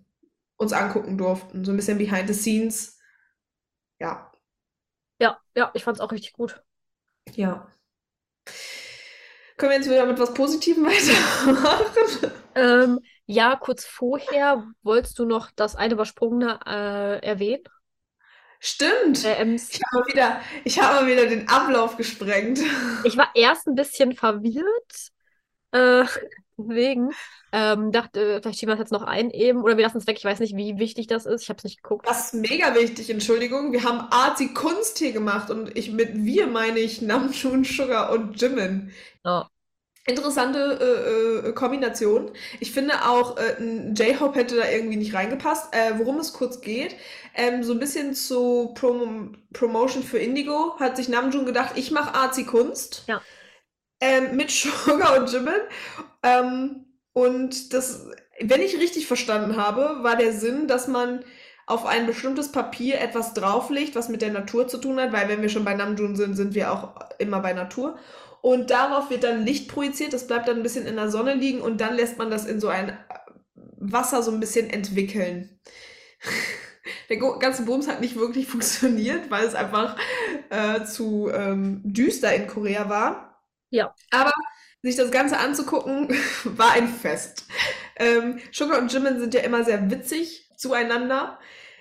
uns angucken durften. So ein bisschen behind the scenes. Ja, Ja, ja, ich fand es auch richtig gut. ja. Können wir jetzt wieder mit was Positivem weitermachen? Ähm, ja, kurz vorher wolltest du noch das eine Übersprungene äh, erwähnen? Stimmt. Äh, MC. Ich habe mal wieder, ich habe wieder den Ablauf gesprengt. Ich war erst ein bisschen verwirrt, äh, deswegen ähm, dachte, vielleicht schieben wir das jetzt noch ein eben, oder wir lassen es weg. Ich weiß nicht, wie wichtig das ist. Ich habe es nicht geguckt. Das ist mega wichtig, Entschuldigung. Wir haben Artsy Kunst hier gemacht und ich mit wir meine ich Namjoon, Sugar und Jimin. Ja. Interessante äh, äh, Kombination. Ich finde auch, äh, ein J-Hope hätte da irgendwie nicht reingepasst. Äh, worum es kurz geht, ähm, so ein bisschen zu Prom Promotion für Indigo hat sich Namjoon gedacht, ich mache Artsy Kunst. Ja. Ähm, mit Sugar und Jimin. Ähm, und das, wenn ich richtig verstanden habe, war der Sinn, dass man auf ein bestimmtes Papier etwas drauflegt, was mit der Natur zu tun hat, weil wenn wir schon bei Namjoon sind, sind wir auch immer bei Natur. Und darauf wird dann Licht projiziert, das bleibt dann ein bisschen in der Sonne liegen und dann lässt man das in so ein Wasser so ein bisschen entwickeln. Der ganze Bums hat nicht wirklich funktioniert, weil es einfach äh, zu ähm, düster in Korea war. Ja. Aber sich das Ganze anzugucken, war ein Fest. Ähm, Sugar und Jimin sind ja immer sehr witzig zueinander.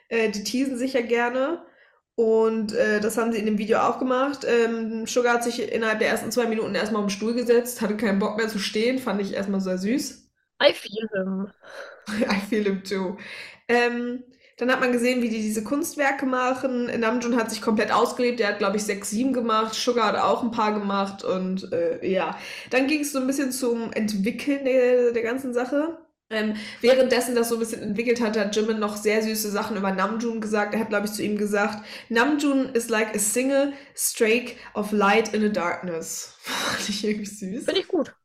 Äh, die teasen sich ja gerne. Und äh, das haben sie in dem Video auch gemacht. Ähm, Sugar hat sich innerhalb der ersten zwei Minuten erstmal auf den Stuhl gesetzt, hatte keinen Bock mehr zu stehen, fand ich erstmal sehr süß. I feel him. I feel him too. Ähm, dann hat man gesehen, wie die diese Kunstwerke machen. Namjoon hat sich komplett ausgelebt. Der hat, glaube ich, sechs, sieben gemacht. Sugar hat auch ein paar gemacht. Und äh, ja, dann ging es so ein bisschen zum Entwickeln der, der ganzen Sache. Ähm, währenddessen das so ein bisschen entwickelt hat, hat Jimin noch sehr süße Sachen über Namjoon gesagt. Er hat, glaube ich, zu ihm gesagt, Namjoon is like a single streak of light in the darkness. Fand ich irgendwie süß. Finde ich gut.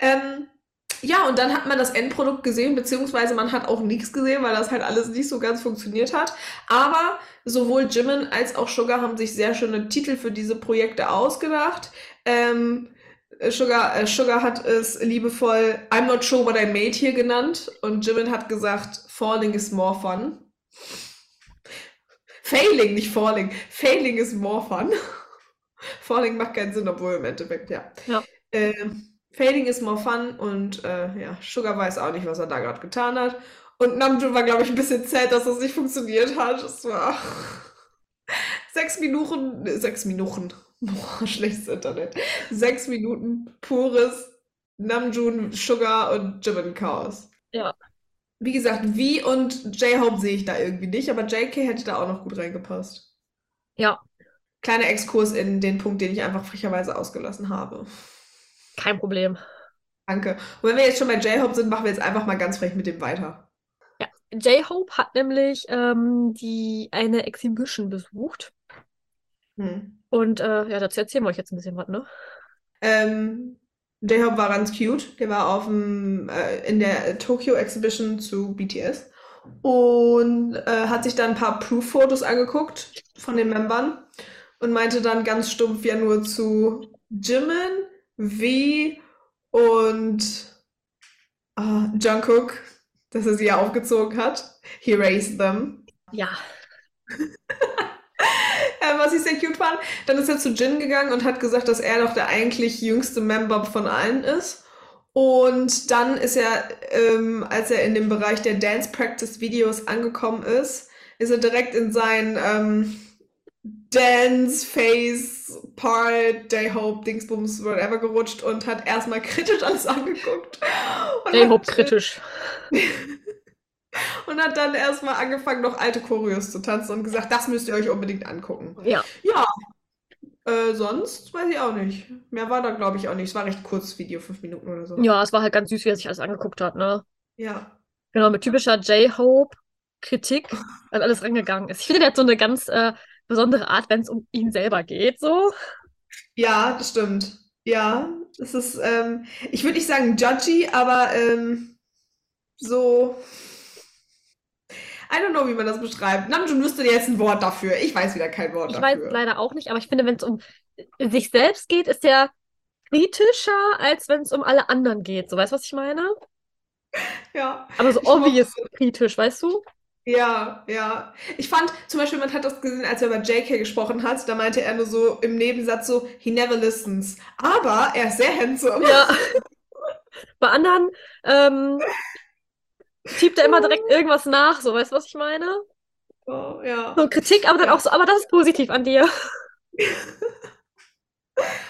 Ähm, ja, und dann hat man das Endprodukt gesehen, beziehungsweise man hat auch nichts gesehen, weil das halt alles nicht so ganz funktioniert hat. Aber sowohl Jimin als auch Sugar haben sich sehr schöne Titel für diese Projekte ausgedacht. Ähm, Sugar, äh, Sugar hat es liebevoll I'm not sure what I made hier genannt und Jimin hat gesagt, falling is more fun. Failing, nicht falling. Failing is more fun. falling macht keinen Sinn, obwohl im Endeffekt, ja. Ja. Ähm, Fading is more fun und äh, ja, Sugar weiß auch nicht, was er da gerade getan hat. Und Namjoon war, glaube ich, ein bisschen sad, dass das nicht funktioniert hat. Es war sechs Minuten, äh, sechs Minuten, boah, schlechtes Internet. Sechs Minuten pures Namjoon, Sugar und Jimin Chaos. Ja. Wie gesagt, V und J-Hope sehe ich da irgendwie nicht, aber JK hätte da auch noch gut reingepasst. Ja, Kleiner Exkurs in den Punkt, den ich einfach frecherweise ausgelassen habe. kein Problem. Danke. Und wenn wir jetzt schon bei J-Hope sind, machen wir jetzt einfach mal ganz frech mit dem weiter. Ja, J-Hope hat nämlich ähm, die eine Exhibition besucht. Hm. Und äh, ja, dazu erzählen wir euch jetzt ein bisschen was, ne? Ähm, J-Hope war ganz cute. Der war auf dem, äh, in der Tokyo Exhibition zu BTS und äh, hat sich dann ein paar Proof-Fotos angeguckt von den Membern und meinte dann ganz stumpf ja nur zu Jimin, V und äh, Jungkook, dass er sie ja aufgezogen hat. He raised them. Ja. Was ich sehr cute fand. Dann ist er zu Jin gegangen und hat gesagt, dass er doch der eigentlich jüngste Member von allen ist. Und dann ist er, ähm, als er in dem Bereich der Dance Practice Videos angekommen ist, ist er direkt in sein ähm, Dance Face Part, J-Hope, Dingsbums, whatever gerutscht und hat erstmal kritisch alles angeguckt. Hat, äh, kritisch. Und hat dann erstmal angefangen, noch alte Choreos zu tanzen und gesagt, das müsst ihr euch unbedingt angucken. Ja. Ja, äh, sonst weiß ich auch nicht. Mehr war da, glaube ich, auch nicht. Es war recht kurz, Video, fünf Minuten oder so. Ja, es war halt ganz süß, wie er sich alles angeguckt hat, ne? Ja. Genau, mit typischer J-Hope Kritik an alles rangegangen ist. Ich finde, der hat so eine ganz äh, besondere Art, wenn es um ihn selber geht, so. Ja, das stimmt. Ja, es ist, ähm, ich würde nicht sagen judgy, aber ähm, so. I don't know, wie man das beschreibt. Namjoon wüsste jetzt ein Wort dafür. Ich weiß wieder kein Wort Ich weiß dafür. es leider auch nicht, aber ich finde, wenn es um sich selbst geht, ist der kritischer, als wenn es um alle anderen geht. So, weißt du, was ich meine? Ja. Aber so Ich obvious kritisch, weißt du? Ja, ja. Ich fand zum Beispiel, man hat das gesehen, als er über JK gesprochen hat, da meinte er nur so im Nebensatz so, he never listens. Aber er ist sehr handsome. Ja. Bei anderen ähm, schiebt er immer direkt irgendwas nach, so, weißt du, was ich meine? Oh, ja. So Kritik, aber dann auch so, aber das ist positiv an dir.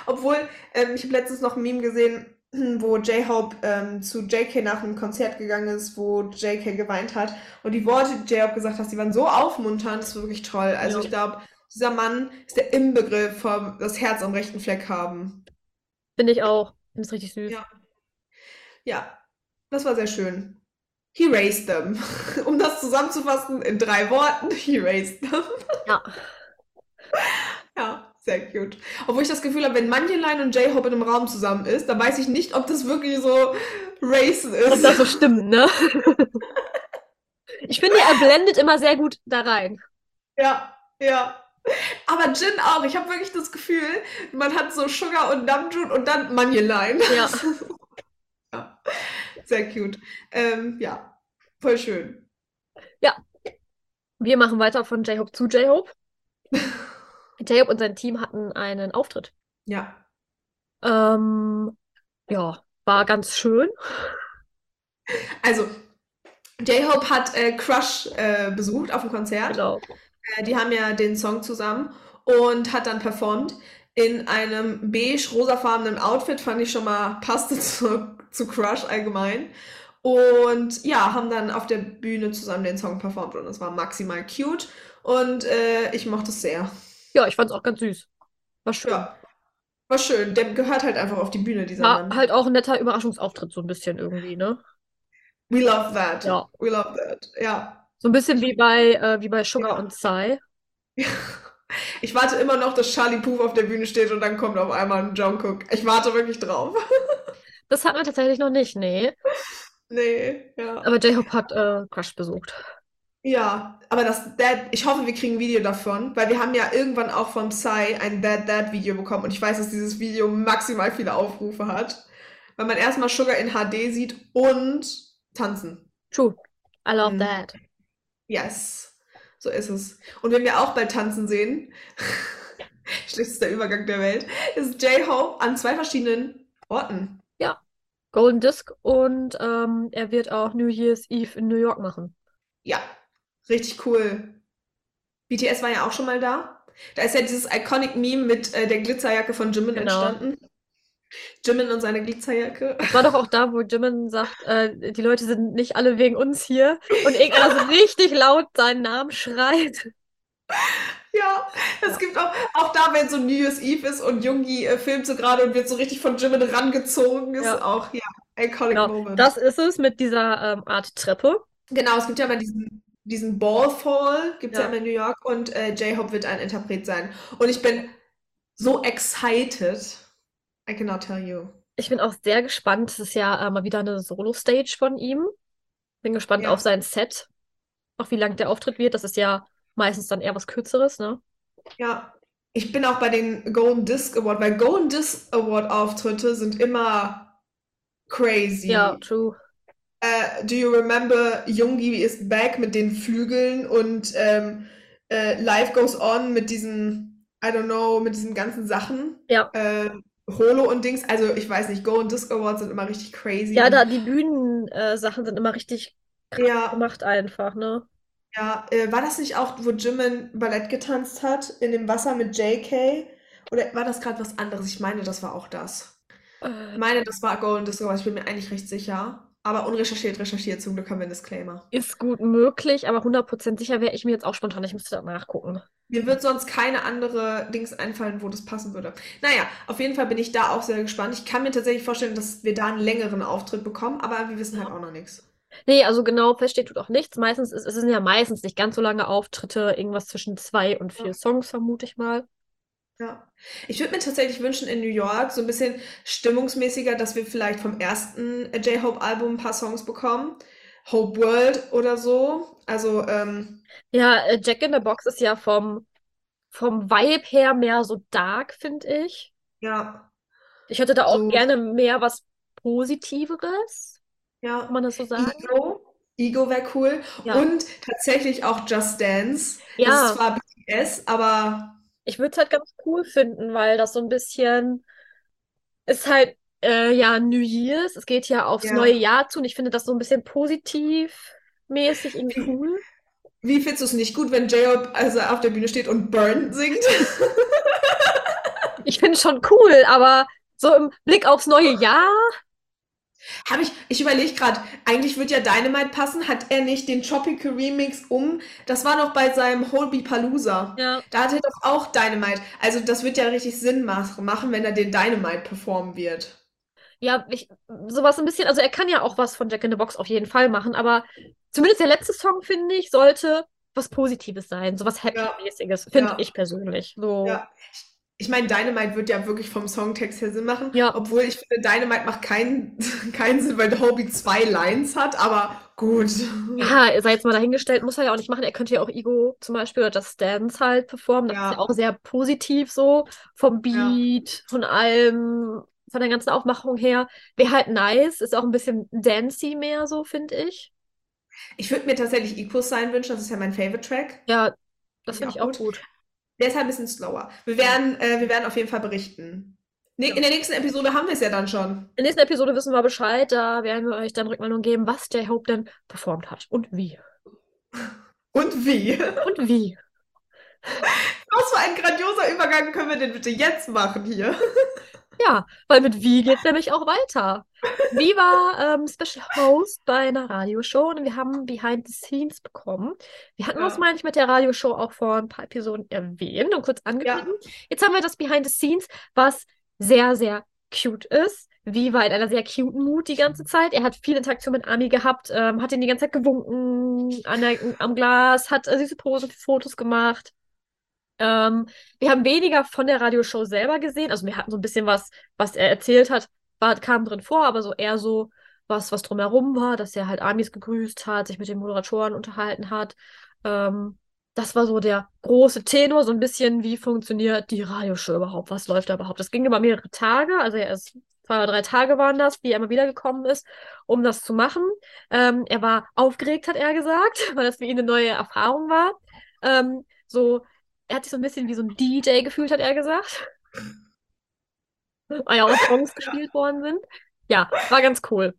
Obwohl, ähm, ich habe letztens noch ein Meme gesehen, wo J-Hope ähm, zu JK nach einem Konzert gegangen ist, wo JK geweint hat. Und die Worte, die J-Hope gesagt hat, die waren so aufmunternd, das war wirklich toll. Also Ja. ich glaube, dieser Mann ist der Inbegriff vom das Herz am rechten Fleck haben. Finde ich auch. Finde es richtig süß. Ja. Ja, das war sehr schön. He raised them. Um das zusammenzufassen in drei Worten, he raised them. Ja. Ja, sehr cute. Obwohl ich das Gefühl habe, wenn Manjeline und J-Hope in einem Raum zusammen ist, dann weiß ich nicht, ob das wirklich so racen Ob ist. das so stimmt, ne? Ich finde, er blendet immer sehr gut da rein. Ja, ja. Aber Jin auch. Ich habe wirklich das Gefühl, man hat so Sugar und Namjoon und dann Manjeline. Ja. Ja, sehr cute. Ähm, ja, voll schön. Wir machen weiter von J-Hope zu J-Hope. J-Hope und sein Team hatten einen Auftritt. Ja, Ähm, ja, war ganz schön. also J-Hope hat äh, Crush äh, besucht auf dem Konzert. Genau. Äh, die haben ja den Song zusammen und hat dann performt in einem beige-rosafarbenen Outfit, fand ich schon mal, passte zu, zu Crush allgemein. Und ja, haben dann auf der Bühne zusammen den Song performt und es war maximal cute und äh, ich mochte es sehr. Ja, ich fand es auch ganz süß. War schön. Ja, war schön. Der gehört halt einfach auf die Bühne, dieser War Mann. halt auch ein netter Überraschungsauftritt, so ein bisschen irgendwie, ne? We love that. Ja. We love that. Ja. So ein bisschen wie bei, äh, wie bei Sugar Ja. und Psy. Ich warte immer noch, dass Charlie Puth auf der Bühne steht und dann kommt auf einmal ein Jungkook. Ich warte wirklich drauf. Das hatten wir tatsächlich noch nicht, nee. Nee, ja. Aber J-Hope hat äh, Crush besucht. Ja, aber das Dad, ich hoffe, wir kriegen ein Video davon, weil wir haben ja irgendwann auch vom Psy ein Bad Dad Video bekommen und ich weiß, dass dieses Video maximal viele Aufrufe hat, weil man erstmal Sugar in HD sieht und tanzen. True. I love Mhm. that. Yes, so ist es. Und wenn wir auch bald tanzen sehen, schlechtester Übergang der Welt, ist J-Hope an zwei verschiedenen Orten. Golden Disc und ähm, er wird auch New Year's Eve in New York machen. Ja, richtig cool. BTS war ja auch schon mal da. Da ist ja dieses iconic Meme mit äh, der Glitzerjacke von Jimin Genau. entstanden. Jimin und seine Glitzerjacke. Das war doch auch da, wo Jimin sagt, äh, die Leute sind nicht alle wegen uns hier und irgendeiner so richtig laut seinen Namen schreit. Ja, es gibt auch, auch da, wenn so New Year's Eve ist und Yoongi äh, filmt so gerade und wird so richtig von Jimin rangezogen, ist Ja. auch, ja, iconic Genau, Moment. das ist es mit dieser ähm, Art Treppe. Genau, es gibt ja immer diesen, diesen Ballfall, gibt es ja Ja. immer in New York und äh, J-Hope wird ein Interpret sein. Und ich bin so excited. I cannot tell you. Ich bin auch sehr gespannt. Es ist ja äh, mal wieder eine Solo-Stage von ihm. Bin gespannt Ja. auf sein Set. Auch wie lang der Auftritt wird. Das ist ja meistens dann eher was Kürzeres, ne? Ja, ich bin auch bei den Golden Disc Award, weil Golden Disc Award Auftritte sind immer crazy. Ja, true. Äh, do you remember Yoongi is back mit den Flügeln und ähm, äh, Life Goes On mit diesen, I don't know, mit diesen ganzen Sachen? Ja. Äh, Holo und Dings, also ich weiß nicht, Golden Disc Awards sind immer richtig crazy. Ja, da die Bühnensachen sind immer richtig krass Ja. gemacht einfach, ne? Ja, äh, war das nicht auch, wo Jimin Ballett getanzt hat in dem Wasser mit JK? Oder war das gerade was anderes? Ich meine, das war auch das. Ich Äh, meine, das war Golden Disc Awards, ich bin mir eigentlich recht sicher. Aber unrecherchiert, recherchiert, zum Glück haben wir einen Disclaimer. ist gut möglich, aber 100% sicher wäre ich mir jetzt auch spontan. Ich müsste da nachgucken. Mir wird sonst keine andere Dings einfallen, wo das passen würde. Naja, auf jeden Fall bin ich da auch sehr gespannt. Ich kann mir tatsächlich vorstellen, dass wir da einen längeren Auftritt bekommen, aber wir wissen halt auch noch nichts. Nee, also genau feststeht tut auch nichts. Meistens ist, es sind ja meistens nicht ganz so lange Auftritte, irgendwas zwischen zwei und vier Ja. Songs, vermute ich mal. Ja. Ich würde mir tatsächlich wünschen, in New York so ein bisschen stimmungsmäßiger, dass wir vielleicht vom ersten J-Hope-Album ein paar Songs bekommen. Hope World oder so. Also, ähm, Ja, äh, Jack in the Box ist ja vom, vom Vibe her mehr so dark, finde ich. ja, Ich hätte da auch so, gerne mehr was Positiveres, kann ja. man das so sagen? Ego. Ego wäre cool. Ja. Und tatsächlich auch Just Dance. Das ist Ja, zwar BTS, aber ich würde es halt ganz cool finden, weil das so ein bisschen ist halt äh, ja New Year's. Es geht ja aufs neue ja. Jahr zu und ich finde das so ein bisschen positiv mäßig irgendwie Wie, cool. wie findest du es nicht gut, wenn J-Hope also auf der Bühne steht und Burn singt? Ich finde es schon cool, aber so im Blick aufs neue Jahr, Habe ich, ich überlege gerade, eigentlich würde ja Dynamite passen. Hat er nicht den Tropical Remix um? Das war noch bei seinem Holby Palooza. ja. Da hat er doch auch Dynamite. Also das wird ja richtig Sinn mach- machen, wenn er den Dynamite performen wird. Ja, ich, sowas ein bisschen, also er kann ja auch was von Jack in the Box auf jeden Fall machen, aber zumindest der letzte Song, finde ich, sollte was Positives sein, sowas Ja, Happy-mäßiges, finde ja, ich persönlich. So, ja. Ich meine, Dynamite wird ja wirklich vom Songtext her Sinn machen, ja, obwohl ich finde, Dynamite macht keinen, keinen Sinn, weil Hobie zwei Lines hat, aber gut. ja, sei jetzt mal dahingestellt, muss er ja auch nicht machen. Er könnte ja auch Ego zum Beispiel oder Just Dance halt performen. Das ist ja Ja, auch sehr positiv so, vom ja. Beat, von allem, von der ganzen Aufmachung her. Wäre halt nice, ist auch ein bisschen dancey mehr so, finde ich. Ich würde mir tatsächlich Equals Sign wünschen, das ist ja mein Favorite Track. Ja, das Finde ich auch gut. gut. Der ist halt ein bisschen slower. Wir werden, äh, wir werden auf jeden Fall berichten. Ne, in der nächsten Episode haben wir es ja dann schon. In der nächsten Episode wissen wir Bescheid. Da werden wir euch dann Rückmeldung geben, was der Hope denn performt hat und wie. Und wie? Und wie. Was für ein grandioser Übergang können wir denn bitte jetzt machen hier? Ja, weil mit wie geht es nämlich auch weiter. Wie war ähm, Special Host bei einer Radioshow und wir haben Behind the Scenes bekommen. Wir hatten uns, Ja, meine ich, mit der Radioshow auch vor ein paar Episoden erwähnt und kurz ja, angeschnitten. Jetzt haben wir das Behind the Scenes, was sehr, sehr cute ist. Wie war in einer sehr cute Mood die ganze Zeit. Er hat viel Interaktion mit Ami gehabt, ähm, hat ihn die ganze Zeit gewunken an der, am Glas, hat äh, süße Posen, Fotos gemacht. Ähm, wir haben weniger von der Radioshow selber gesehen. Also wir hatten so ein bisschen was, was er erzählt hat, war, kam drin vor, aber so eher so was, was drumherum war, dass er halt Amis gegrüßt hat, sich mit den Moderatoren unterhalten hat. Ähm, das war so der große Tenor, so ein bisschen, wie funktioniert die Radioshow überhaupt? Was läuft da überhaupt? Das ging über mehrere Tage, also er ist zwei oder drei Tage waren das, wie er immer wieder gekommen ist, um das zu machen. Ähm, er war aufgeregt, hat er gesagt, weil das für ihn eine neue Erfahrung war. Ähm, so, er hat sich so ein bisschen wie so ein DJ gefühlt, hat er gesagt, weil ja auch Songs gespielt worden sind. Ja, war ganz cool.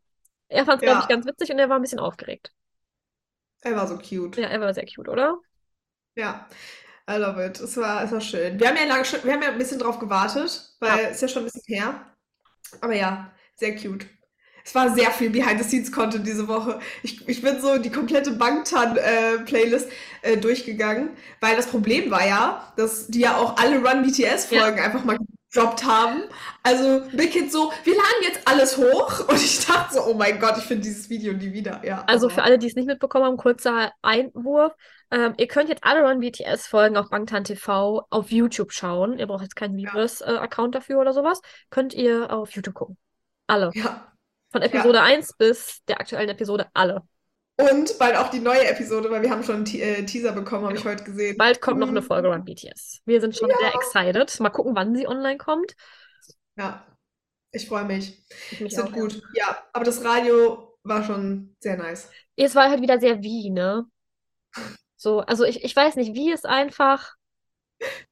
Er fand es, glaube ich, ja, ganz witzig und er war ein bisschen aufgeregt. er war so cute. Ja, er war sehr cute, oder? Ja, I love it. Es war, es war schön. Wir haben ja lange schon, wir haben ja ein bisschen drauf gewartet, Ja. weil es ist ja schon ein bisschen her. Aber ja, sehr cute. Es war sehr viel Behind-the-Scenes-Content diese Woche. Ich, ich bin so die komplette Bangtan-Playlist äh, durchgegangen, weil das Problem war ja, dass die ja auch alle Run Ja. Einfach mal gedroppt haben. Also Big Hit so, wir laden jetzt alles hoch und ich dachte so, oh mein Gott, ich finde dieses Video nie wieder. Ja, Also für alle, die es nicht mitbekommen haben, kurzer Einwurf. Ähm, ihr könnt jetzt alle Run BTS-Folgen auf Bangtan TV auf YouTube schauen. Ihr braucht jetzt keinen ja, Weverse-Account dafür oder sowas. Könnt ihr auf YouTube gucken. Alle. ja, Von ja. Episode 1 bis der aktuellen Episode alle. Und bald auch die neue Episode, weil wir haben schon einen Te äh, Teaser bekommen, habe ich heute gesehen. Bald kommt noch eine Mhm. Folge Run BTS. Wir sind schon sehr excited. Mal gucken, wann sie online kommt. Ja, ich freue mich. Ich Es mich wird auch, ja. gut. Ja, aber das Radio war schon sehr nice. Es war halt wieder sehr wie, ne? So, also ich, ich weiß nicht, wie ist einfach.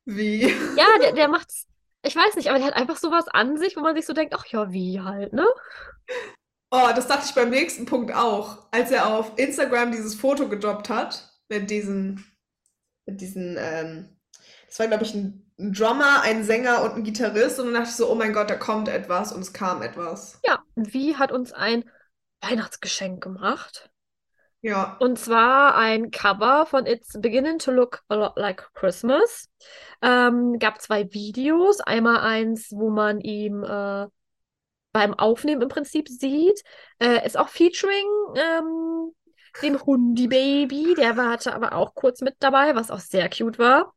Wie? Ja, der, der macht's. Ich weiß nicht, aber der hat einfach sowas an sich, wo man sich so denkt, ach ja, wie halt, ne? Oh, das dachte ich beim nächsten Punkt auch, als er auf Instagram dieses Foto gedroppt hat mit diesen, mit diesen, ähm, das war glaube ich ein, ein Drummer, ein Sänger und ein Gitarrist und dann dachte ich so, oh mein Gott, da kommt etwas und es kam etwas. Ja, wie hat uns ein Weihnachtsgeschenk gemacht? Ja, Und zwar ein Cover von It's Beginning to Look a Lot Like Christmas. Ähm, gab zwei Videos. Einmal eins, wo man ihm äh, beim Aufnehmen im Prinzip sieht. Äh, ist auch featuring ähm, dem Hundi-Baby. Der war hatte aber auch kurz mit dabei, was auch sehr cute war.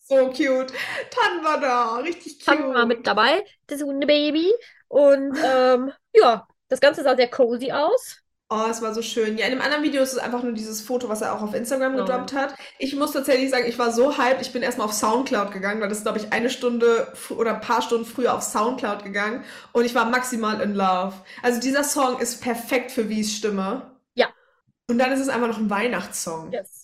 So cute. Tan war da, richtig cute. Tan war mit dabei, das Hundebaby. Und ähm, ja, das Ganze sah sehr cozy aus. Oh, es war so schön. Ja, in dem anderen Video ist es einfach nur dieses Foto, was er auch auf Instagram Genau. gedroppt hat. Ich muss tatsächlich sagen, ich war so hyped, ich bin erstmal auf Soundcloud gegangen, weil das ist, glaube ich, eine Stunde oder ein paar Stunden früher auf Soundcloud gegangen und ich war maximal in love. Also dieser Song ist perfekt für Wies Stimme. Ja. Und dann ist es einfach noch ein Weihnachtssong. Yes.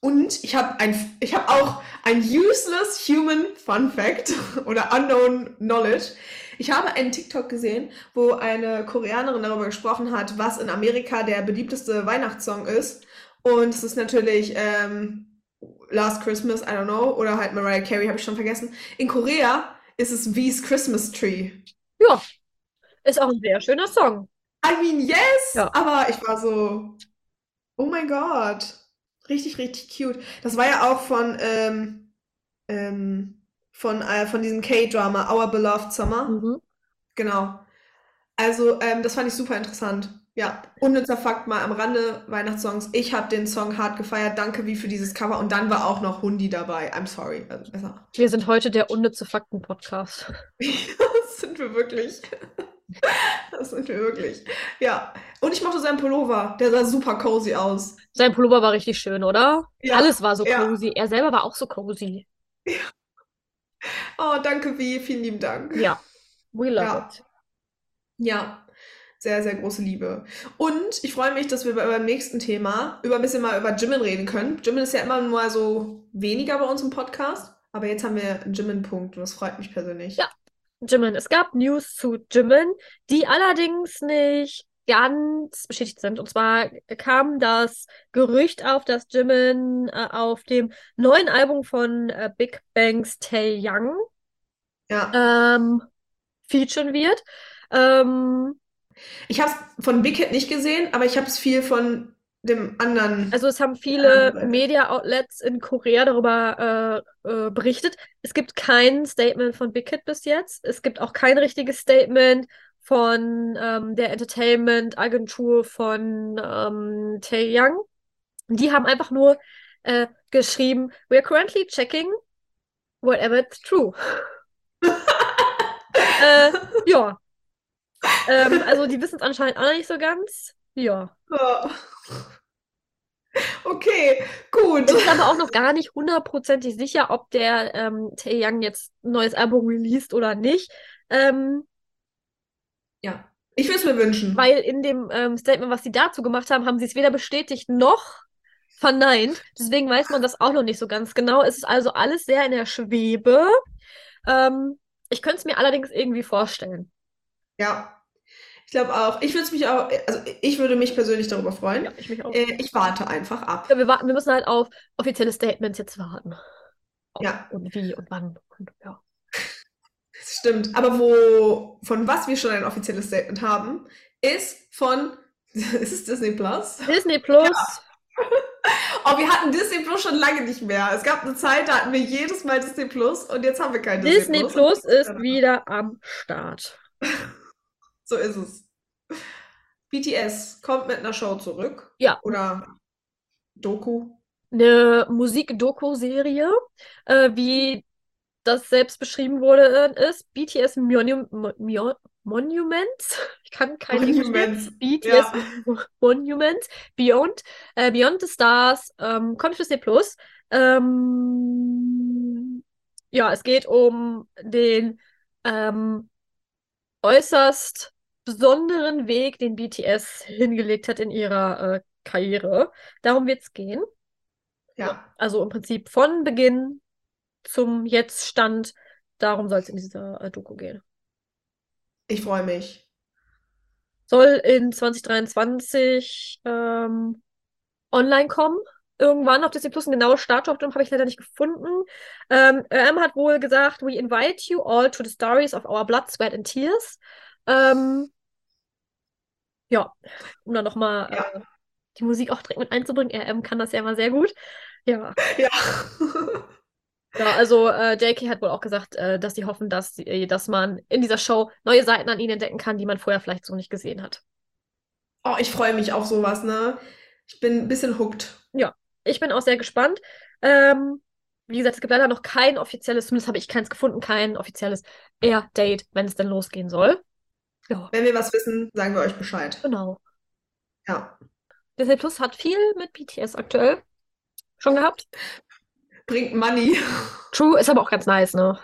Und ich habe ein, ich habe auch ein useless human Fun Fact oder unknown knowledge. Ich habe einen TikTok gesehen, wo eine Koreanerin darüber gesprochen hat, was in Amerika der beliebteste Weihnachtssong ist. Und es ist natürlich ähm, Last Christmas, I don't know, oder halt Mariah Carey, habe ich schon vergessen. In Korea ist es V's Christmas Tree. Ja, ist auch ein sehr schöner Song. I mean, yes! Ja. Aber ich war so, oh mein Gott. Richtig, richtig cute. Das war ja auch von, ähm, ähm, von, äh, von diesem K-Drama, Our Beloved Summer. Mhm. Genau. Also, ähm, das fand ich super interessant. Ja, unnützer Fakt mal am Rande, Weihnachtssongs. Ich habe den Song hart gefeiert. Danke wie für dieses Cover. Und dann war auch noch Hundi dabei. I'm sorry. Also, besser. Wir sind heute der unnütze Fakten-Podcast. Das sind wir wirklich. Das sind wir wirklich. Ja. Und ich mochte seinen Pullover. Der sah super cozy aus. Sein Pullover war richtig schön, oder? Ja, Alles war so ja. cozy. Er selber war auch so cozy. Oh, danke, wie. Vielen lieben Dank. Ja, we love Ja. it. Ja, sehr, sehr große Liebe. Und ich freue mich, dass wir bei- beim nächsten Thema über ein bisschen mal über Jimin reden können. Jimin ist ja immer nur so weniger bei uns im Podcast, aber jetzt haben wir einen Jimin-Punkt und das freut mich persönlich. Ja. Jimin. Es gab News zu Jimin, die allerdings nicht ganz bestätigt sind. Und zwar kam das Gerücht auf, dass Jimin äh, auf dem neuen Album von äh, Big Bangs Taeyang Ja. ähm, featuren wird. Ähm, Ich habe es von Big Hit nicht gesehen, aber ich habe es viel von dem anderen. Also es haben viele Media-Outlets in Korea darüber äh, äh, berichtet. Es gibt kein Statement von Big Hit bis jetzt. Es gibt auch kein richtiges Statement von ähm, der Entertainment-Agentur von ähm, Taeyang. Die haben einfach nur äh, geschrieben, we are currently checking whatever it's true. äh, ja. Ähm, also die wissen es anscheinend auch nicht so ganz. Ja. Oh. Okay, gut. Es ist aber auch noch gar nicht hundertprozentig sicher, ob der ähm, Taeyang jetzt ein neues Album released oder nicht. Ähm, Ja, ich würde es mir wünschen. weil in dem ähm, Statement, was sie dazu gemacht haben, haben sie es weder bestätigt noch verneint. Deswegen weiß man das auch noch nicht so ganz genau. Es ist also alles sehr in der Schwebe. Ähm, ich könnte es mir allerdings irgendwie vorstellen. Ja, ich glaube auch. Ich würde mich auch, also ich würde mich persönlich darüber freuen. Ja, ich mich auch. Äh, ich warte einfach ab. Ja, wir warten, wir müssen halt auf offizielle Statements jetzt warten. Ob Ja. Und wie und wann. Und, ja. Das stimmt. Aber wo, von was wir schon ein offizielles Statement haben, ist von, ist es Disney Plus? Disney Plus. Oh, wir hatten Disney Plus schon lange nicht mehr. Es gab eine Zeit, da hatten wir jedes Mal Disney Plus und jetzt haben wir kein Disney Disney Plus ist Ja. wieder am Start. So ist es. BTS kommt mit einer Show zurück. Ja. Oder Doku. Eine Musik-Doku-Serie, äh, wie das selbst beschrieben wurde, ist BTS Monu Mo Mo Monuments. Ich kann kein. Monuments. BTS Monuments Beyond, äh, Beyond the Stars, ähm, kommt auf Disney Plus. Ähm, ja, es geht um den ähm, äußerst besonderen Weg, den BTS hingelegt hat in ihrer äh, Karriere. Darum wird es gehen. Ja. Also im Prinzip von Beginn zum Jetzt-Stand. Darum soll es in dieser äh, Doku gehen. Ich freue mich. Soll in 2023 ähm, online kommen. Irgendwann auf Disney Plus. Ein genaues Startdatum habe ich leider nicht gefunden. Ähm, RM hat wohl gesagt, we invite you all to the stories of our blood, sweat and tears. Ähm, ja, um dann nochmal Ja. äh, die Musik auch direkt mit einzubringen. RM kann das ja immer sehr gut. Ja. Ja. Ja, also äh, JK hat wohl auch gesagt, äh, dass sie hoffen, dass, sie- dass man in dieser Show neue Seiten an ihnen entdecken kann, die man vorher vielleicht so nicht gesehen hat. Oh, ich freue mich auf sowas, ne? Ich bin ein bisschen hooked. Ich bin auch sehr gespannt. Ähm, wie gesagt, es gibt leider noch kein offizielles, zumindest habe ich keins gefunden, kein offizielles Air-Date, wenn es denn losgehen soll. Ja, Wenn wir was wissen, sagen wir euch Bescheid. genau. Ja. Disney Plus hat viel mit BTS aktuell schon gehabt. Bringt Money. True, ist aber auch ganz nice, ne?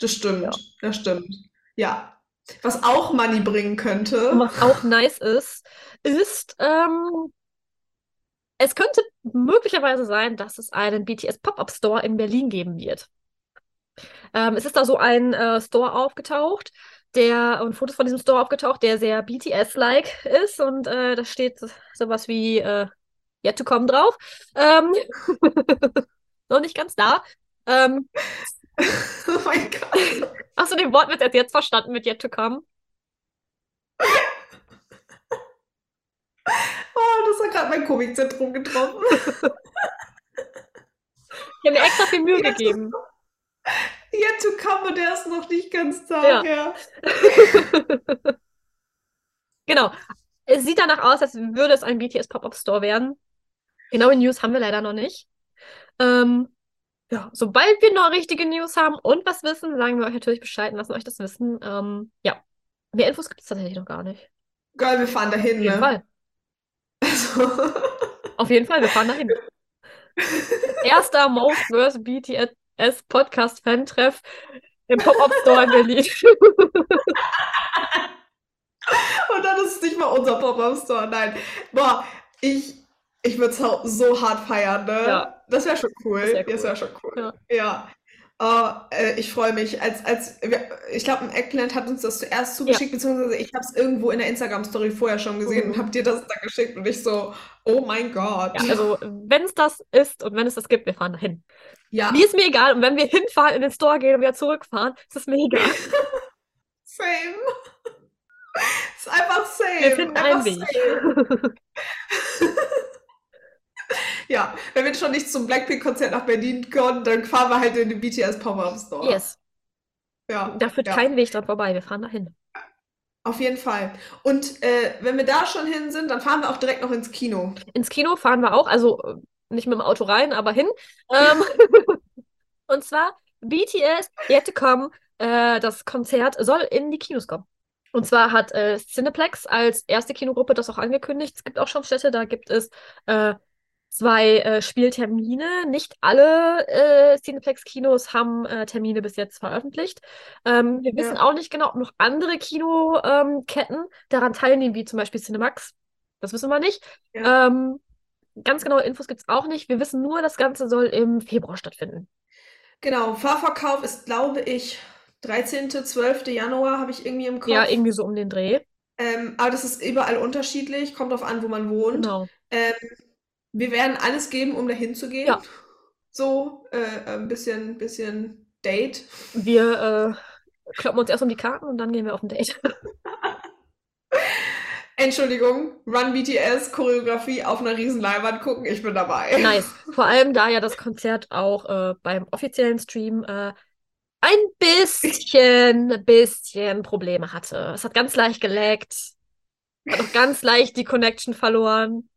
Das stimmt. Ja. Das stimmt. Ja. Was auch Money bringen könnte. Und was auch nice ist, ist, ähm, es könnte möglicherweise sein, dass es einen BTS Pop-Up Store in Berlin geben wird. Ähm, es ist da so ein äh, Store aufgetaucht, der und Fotos von diesem Store aufgetaucht, der sehr BTS-like ist und äh, da steht so- sowas wie äh, Yet to come drauf. Ähm, noch nicht ganz da. Ähm, Oh mein Gott. hast du den Wortwitz erst jetzt verstanden mit Yet to come? Oh, das hat gerade mein Komikzentrum getroffen. Ich habe mir extra viel Mühe gegeben. Yet to come und der ist noch nicht ganz Ja. da. Ja. Genau. Es sieht danach aus, als würde es ein BTS Pop-Up Store werden. Genaue News haben wir leider noch nicht. Ähm, ja, sobald wir noch richtige News haben und was wissen, sagen wir euch natürlich Bescheid und lassen euch das wissen. Ähm, ja, mehr Infos gibt es tatsächlich noch gar nicht. Girl, wir fahren dahin, Auf jeden ne? Fall. Also, Auf jeden Fall, wir fahren dahin. Erster Most vs. BTS Podcast Fan-Treff im Pop-Up Store in Berlin. und dann ist es nicht mal unser Pop-Up-Store. Nein. Boah, ich, ich würde es so hart feiern, ne? Ja. Das wäre schon cool. Das wär Das cool. wäre schon cool. Ja. Ja. Oh, äh, ich freue mich. Als, als, wir, ich glaube, Eggplant hat uns das zuerst zugeschickt, beziehungsweise ich habe es irgendwo in der Instagram-Story vorher schon gesehen Mhm. und habe dir das dann geschickt und ich so, oh mein Gott. Ja, also, wenn es das ist und wenn es das gibt, wir fahren dahin. Ja, Mir ist mir egal. Und wenn wir hinfahren, in den Store gehen und wieder zurückfahren, ist es mir egal. same. ist einfach same. Wir finden einfach einen Weg. Ja, wenn wir schon nicht zum Blackpink-Konzert nach Berlin kommen, dann fahren wir halt in den BTS Pop-Up Store. Yes. Ja, Da führt ja. kein Weg dran vorbei. Wir fahren dahin. Auf jeden Fall. Und äh, wenn wir da schon hin sind, dann fahren wir auch direkt noch ins Kino. Ins Kino fahren wir auch, also äh, nicht mit dem Auto rein, aber hin. Ähm, und zwar BTS Yet to Come. Äh, das Konzert soll in die Kinos kommen. Und zwar hat äh, Cineplex als erste Kinogruppe das auch angekündigt. Es gibt auch schon Städte, da gibt es äh, zwei äh, Spieltermine. Nicht alle äh, Cineplex-Kinos haben äh, Termine bis jetzt veröffentlicht. Ähm, wir wissen Ja. auch nicht genau, ob noch andere Kinoketten daran teilnehmen, wie zum Beispiel Cinemax. Das wissen wir nicht. Ja. Ähm, ganz genaue Infos gibt es auch nicht. Wir wissen nur, das Ganze soll im Februar stattfinden. Genau, Fahrverkauf ist, glaube ich, 13., 12. Januar, habe ich irgendwie im Kopf. Ja, irgendwie so um den Dreh. Ähm, aber das ist überall unterschiedlich, kommt drauf an, wo man wohnt. Genau. Wir werden alles geben, um dahin zu gehen. Ja. So, äh, ein bisschen, bisschen Date. Wir äh, kloppen uns erst um die Karten und dann gehen wir auf ein Date. Entschuldigung, Run BTS, Choreografie auf einer riesen Leinwand gucken, ich bin dabei. Nice. Vor allem, da ja das Konzert auch äh, beim offiziellen Stream äh, ein bisschen, bisschen Probleme hatte. Es hat ganz leicht gelaggt. Hat auch ganz leicht die Connection verloren.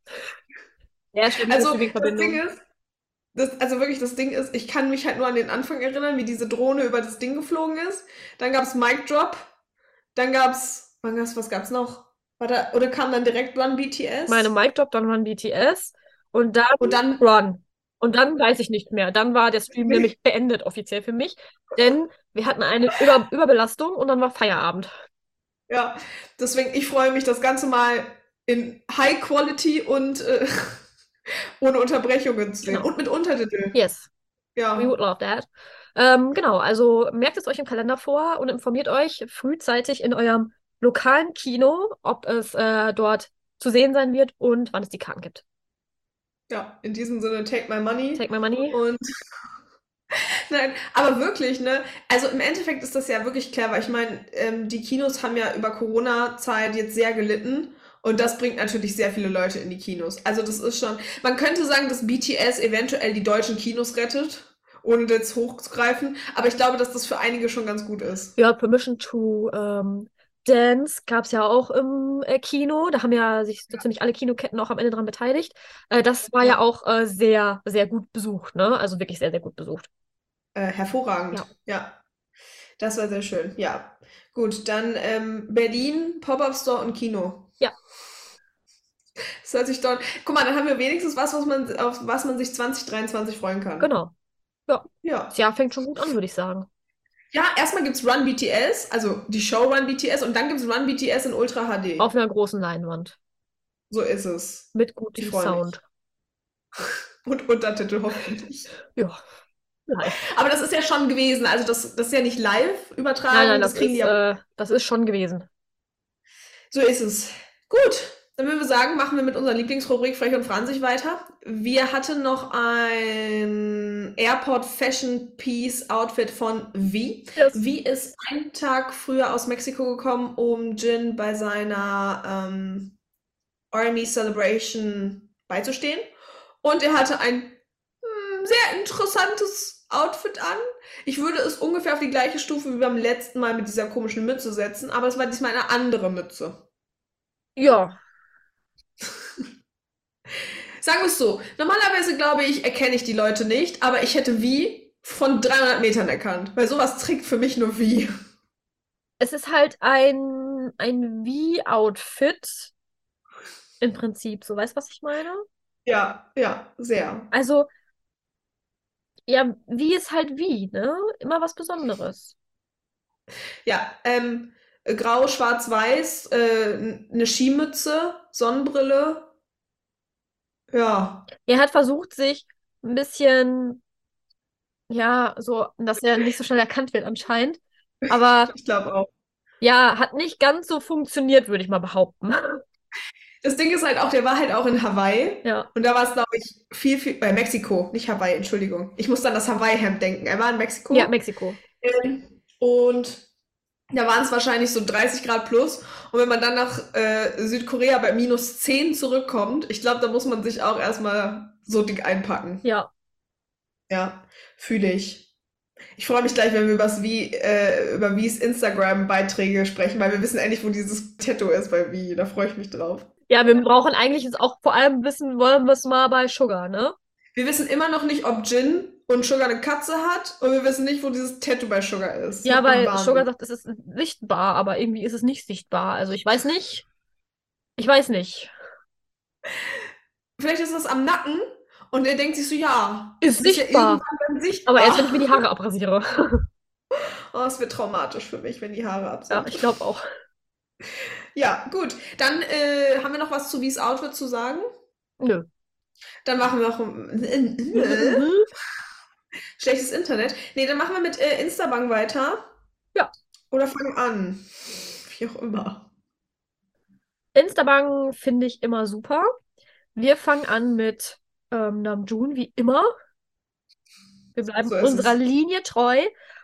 Ja, stimmt, Also, das. Ding ist, das, also wirklich, das Ding ist, ich kann mich halt nur an den Anfang erinnern, wie diese Drohne über das Ding geflogen ist. Dann gab es Mic Drop. Dann gab es, wann gab's, was gab's noch? War da, oder kam dann direkt Run BTS? Meine Mic Drop, dann Run BTS und dann Und dann, Run. Und dann weiß ich nicht mehr. Dann war der Stream nämlich beendet offiziell für mich, denn wir hatten eine Über Überbelastung und dann war Feierabend. ja, deswegen, ich freue mich, das Ganze mal in High Quality und äh, ohne Unterbrechungen zu sehen. Genau. Und mit Untertitel. Yes, Ja. we would love that. Ähm, genau, also merkt es euch im Kalender vor und informiert euch frühzeitig in eurem lokalen Kino, ob es äh, dort zu sehen sein wird und wann es die Karten gibt. Ja, in diesem Sinne, take my money. Take my money. Und nein, aber wirklich, ne? Also im Endeffekt ist das ja wirklich clever. Ich meine, ähm, die Kinos haben ja über Corona-Zeit jetzt sehr gelitten und das bringt natürlich sehr viele Leute in die Kinos. Also das ist schon, man könnte sagen, dass BTS eventuell die deutschen Kinos rettet ohne jetzt hochzugreifen. Aber ich glaube, dass das für einige schon ganz gut ist. Ja, Permission to ähm, Dance gab es ja auch im äh, Kino. Da haben ja sich so ziemlich alle Kinoketten auch am Ende dran beteiligt. Äh, das war ja auch äh, sehr, sehr gut besucht, ne? Also wirklich sehr, sehr gut besucht. Äh, hervorragend. Ja. Ja. Das war sehr schön. Ja. Gut, dann ähm, Berlin, Pop-up Store und Kino. Ja. Das hört sich dort. Guck mal, dann haben wir wenigstens was, was man, auf was man sich 2023 freuen kann. Genau. Ja. Das Jahr fängt schon gut an, würde ich sagen. Ja, erstmal gibt's Run BTS, also die Show Run BTS und dann gibt's Run BTS in Ultra HD. Auf einer großen Leinwand. So ist es. Mit gutem. Sound. Und Untertitel hoffentlich. Ja. Nein, Aber das ist ja schon gewesen. Also das, das ist ja nicht live übertragen. nein, nein, das kriegen ist, die äh, das ist schon gewesen. So ist es. Gut, dann würden wir sagen, machen wir mit unserer Lieblingsrubrik Frech und Franzig weiter. Wir hatten noch ein Airport Fashion Piece Outfit von V. Yes. V ist einen Tag früher aus Mexiko gekommen, um Jin bei seiner ähm, Army Celebration beizustehen. Und er hatte ein hm, sehr interessantes Outfit an. Ich würde es ungefähr auf die gleiche Stufe wie beim letzten Mal mit dieser komischen Mütze setzen, aber es war diesmal eine andere Mütze. Ja, Sagen wir es so, normalerweise glaube ich, erkenne ich die Leute nicht, aber ich hätte wie von 300 Metern erkannt, weil sowas trägt für mich nur wie. es ist halt ein, ein Wie-Outfit. Im Prinzip, so weißt du, was ich meine? Ja, ja, sehr. Also, ja, wie ist halt wie, ne? Immer was Besonderes. Ja, ähm, grau, schwarz, weiß, äh, eine Skimütze, Sonnenbrille. Ja, Er hat versucht, sich ein bisschen, ja, so, dass er nicht so schnell erkannt wird anscheinend. Aber ich glaube auch. ja, hat nicht ganz so funktioniert, würde ich mal behaupten. Das Ding ist halt auch, der war halt auch in Hawaii. Ja, Und da war es, glaube ich, viel, viel, bei Mexiko, nicht Hawaii, Entschuldigung. Ich muss an das Hawaii-Hemd denken. Er war in Mexiko. ja, Mexiko. Ähm, Und da waren es wahrscheinlich so 30 Grad plus. Und wenn man dann nach äh, Südkorea bei minus 10 zurückkommt, ich glaube, da muss man sich auch erstmal so dick einpacken. Ja, Ja, fühle ich. Ich freue mich gleich, wenn wir übers Wie, äh, über Wies Instagram-Beiträge sprechen, weil wir wissen endlich, wo dieses Tattoo ist bei Wie. Da freue ich mich drauf. ja, wir brauchen eigentlich jetzt auch vor allem wissen, wollen wir es mal bei Sugar, ne? Wir wissen immer noch nicht, ob Jin und Sugar eine Katze hat und wir wissen nicht, wo dieses Tattoo bei Sugar ist. Ja, weil. Sugar sagt, es ist sichtbar, aber irgendwie ist es nicht sichtbar. Also ich weiß nicht. Ich weiß nicht. Vielleicht ist es am Nacken und er denkt sich so, ja, Ist ist ja sichtbar. sichtbar. Aber erst wenn ich mir die Haare abrasiere. Oh, es wird traumatisch für mich, wenn die Haare ab Ja, ich glaube auch. Ja, gut. Dann äh, haben wir noch was zu Wies Outfit zu sagen. Nö. Dann machen wir noch Mhm. schlechtes Internet. Nee, dann machen wir mit äh, Instabank weiter. Ja. Oder fangen an. Wie auch immer. Instabang finde ich immer super. Wir fangen an mit ähm, Namjoon, wie immer. Wir bleiben So unserer es. Linie treu.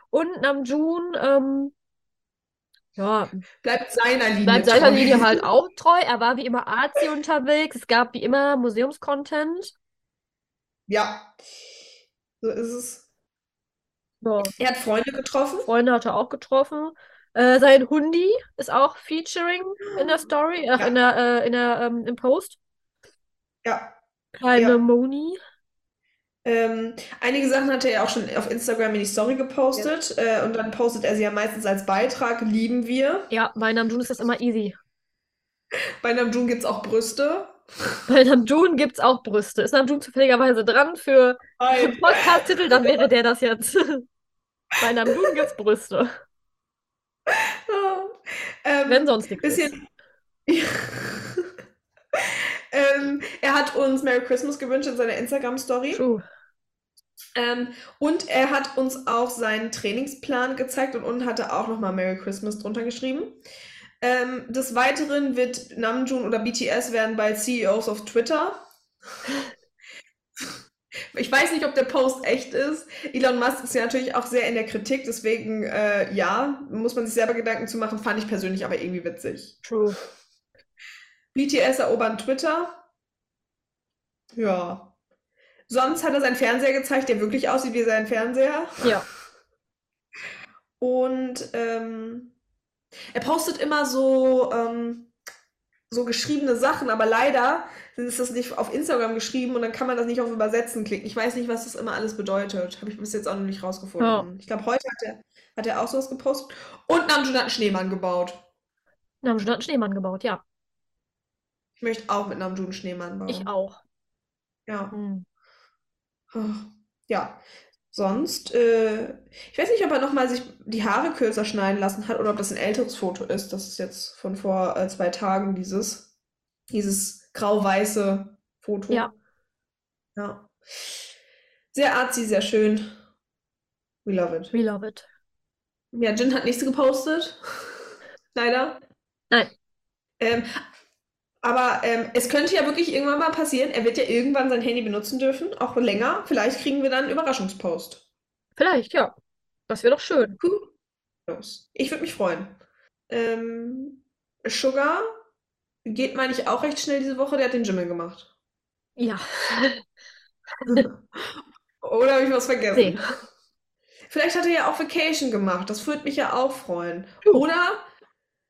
Und Namjoon, ähm, ja, Bleibt seiner Linie bleibt seiner treu. Linie halt auch treu. Er war wie immer artsy unterwegs. Es gab wie immer Museumscontent. Ja. So ist es. Ja, Er hat Freunde getroffen. Freunde hat er auch getroffen. Äh, sein Hundi ist auch featuring in der Story, ach, Ja. in der, äh, in der, ähm, im Post. Ja. Kleine Ja. Moni. Ähm, einige Sachen hat er ja auch schon auf Instagram in die Story gepostet. Äh, und dann postet er sie ja meistens als Beitrag. Lieben wir. Ja, bei Namjoon ist das immer easy. Bei Namjoon gibt es auch Brüste. Bei Namjoon gibt es auch Brüste. Ist Namjoon zufälligerweise dran für Nein. Podcast-Titel, dann wäre der das jetzt. Bei Namjoon gibt es Brüste. Ähm, Wenn sonst nichts bisschen. ähm, er hat uns Merry Christmas gewünscht in seiner Instagram-Story. Ähm, und er hat uns auch seinen Trainingsplan gezeigt und unten hat er auch nochmal Merry Christmas drunter geschrieben. Ähm, des Weiteren wird Namjoon oder BTS werden bald CEOs auf Twitter. Ich weiß nicht, ob der Post echt ist. Elon Musk ist ja natürlich auch sehr in der Kritik, deswegen äh, ja, muss man sich selber Gedanken zu machen, fand ich persönlich aber irgendwie witzig. True. BTS erobern Twitter. Ja. Sonst hat er seinen Fernseher gezeigt, der wirklich aussieht wie sein Fernseher. Ja. Und ähm, er postet immer so, ähm, so geschriebene Sachen, aber leider ist das nicht auf Instagram geschrieben und dann kann man das nicht auf Übersetzen klicken. Ich weiß nicht, was das immer alles bedeutet. Habe ich bis jetzt auch noch nicht rausgefunden. Ja. Ich glaube, heute hat er, hat er auch sowas gepostet. Und Namjoon hat einen Schneemann gebaut. Haben schon einen Schneemann gebaut, ja. Ich möchte auch mit Namjoon einen Schneemann bauen. Ich auch. Ja. Hm. Ja. Sonst, äh, ich weiß nicht, ob er nochmal sich die Haare kürzer schneiden lassen hat oder ob das ein älteres Foto ist. Das ist jetzt von vor äh, zwei Tagen, dieses, dieses grau-weiße Foto. Ja. Ja. Sehr artsy, sehr schön. We love it. We love it. Ja, Jin hat nichts gepostet. Leider. Nein. Ähm, aber ähm, es könnte ja wirklich irgendwann mal passieren. Er wird ja irgendwann sein Handy benutzen dürfen, auch länger. Vielleicht kriegen wir dann einen Überraschungspost. Vielleicht, ja. Das wäre doch schön. Cool. Los. Ich würde mich freuen. Ähm, Sugar geht, meine ich, auch recht schnell diese Woche. Der hat den Jimmel gemacht. Ja. Oder habe ich was vergessen? Nee. Vielleicht hat er ja auch Vacation gemacht. Das würde mich ja auch freuen. Oder,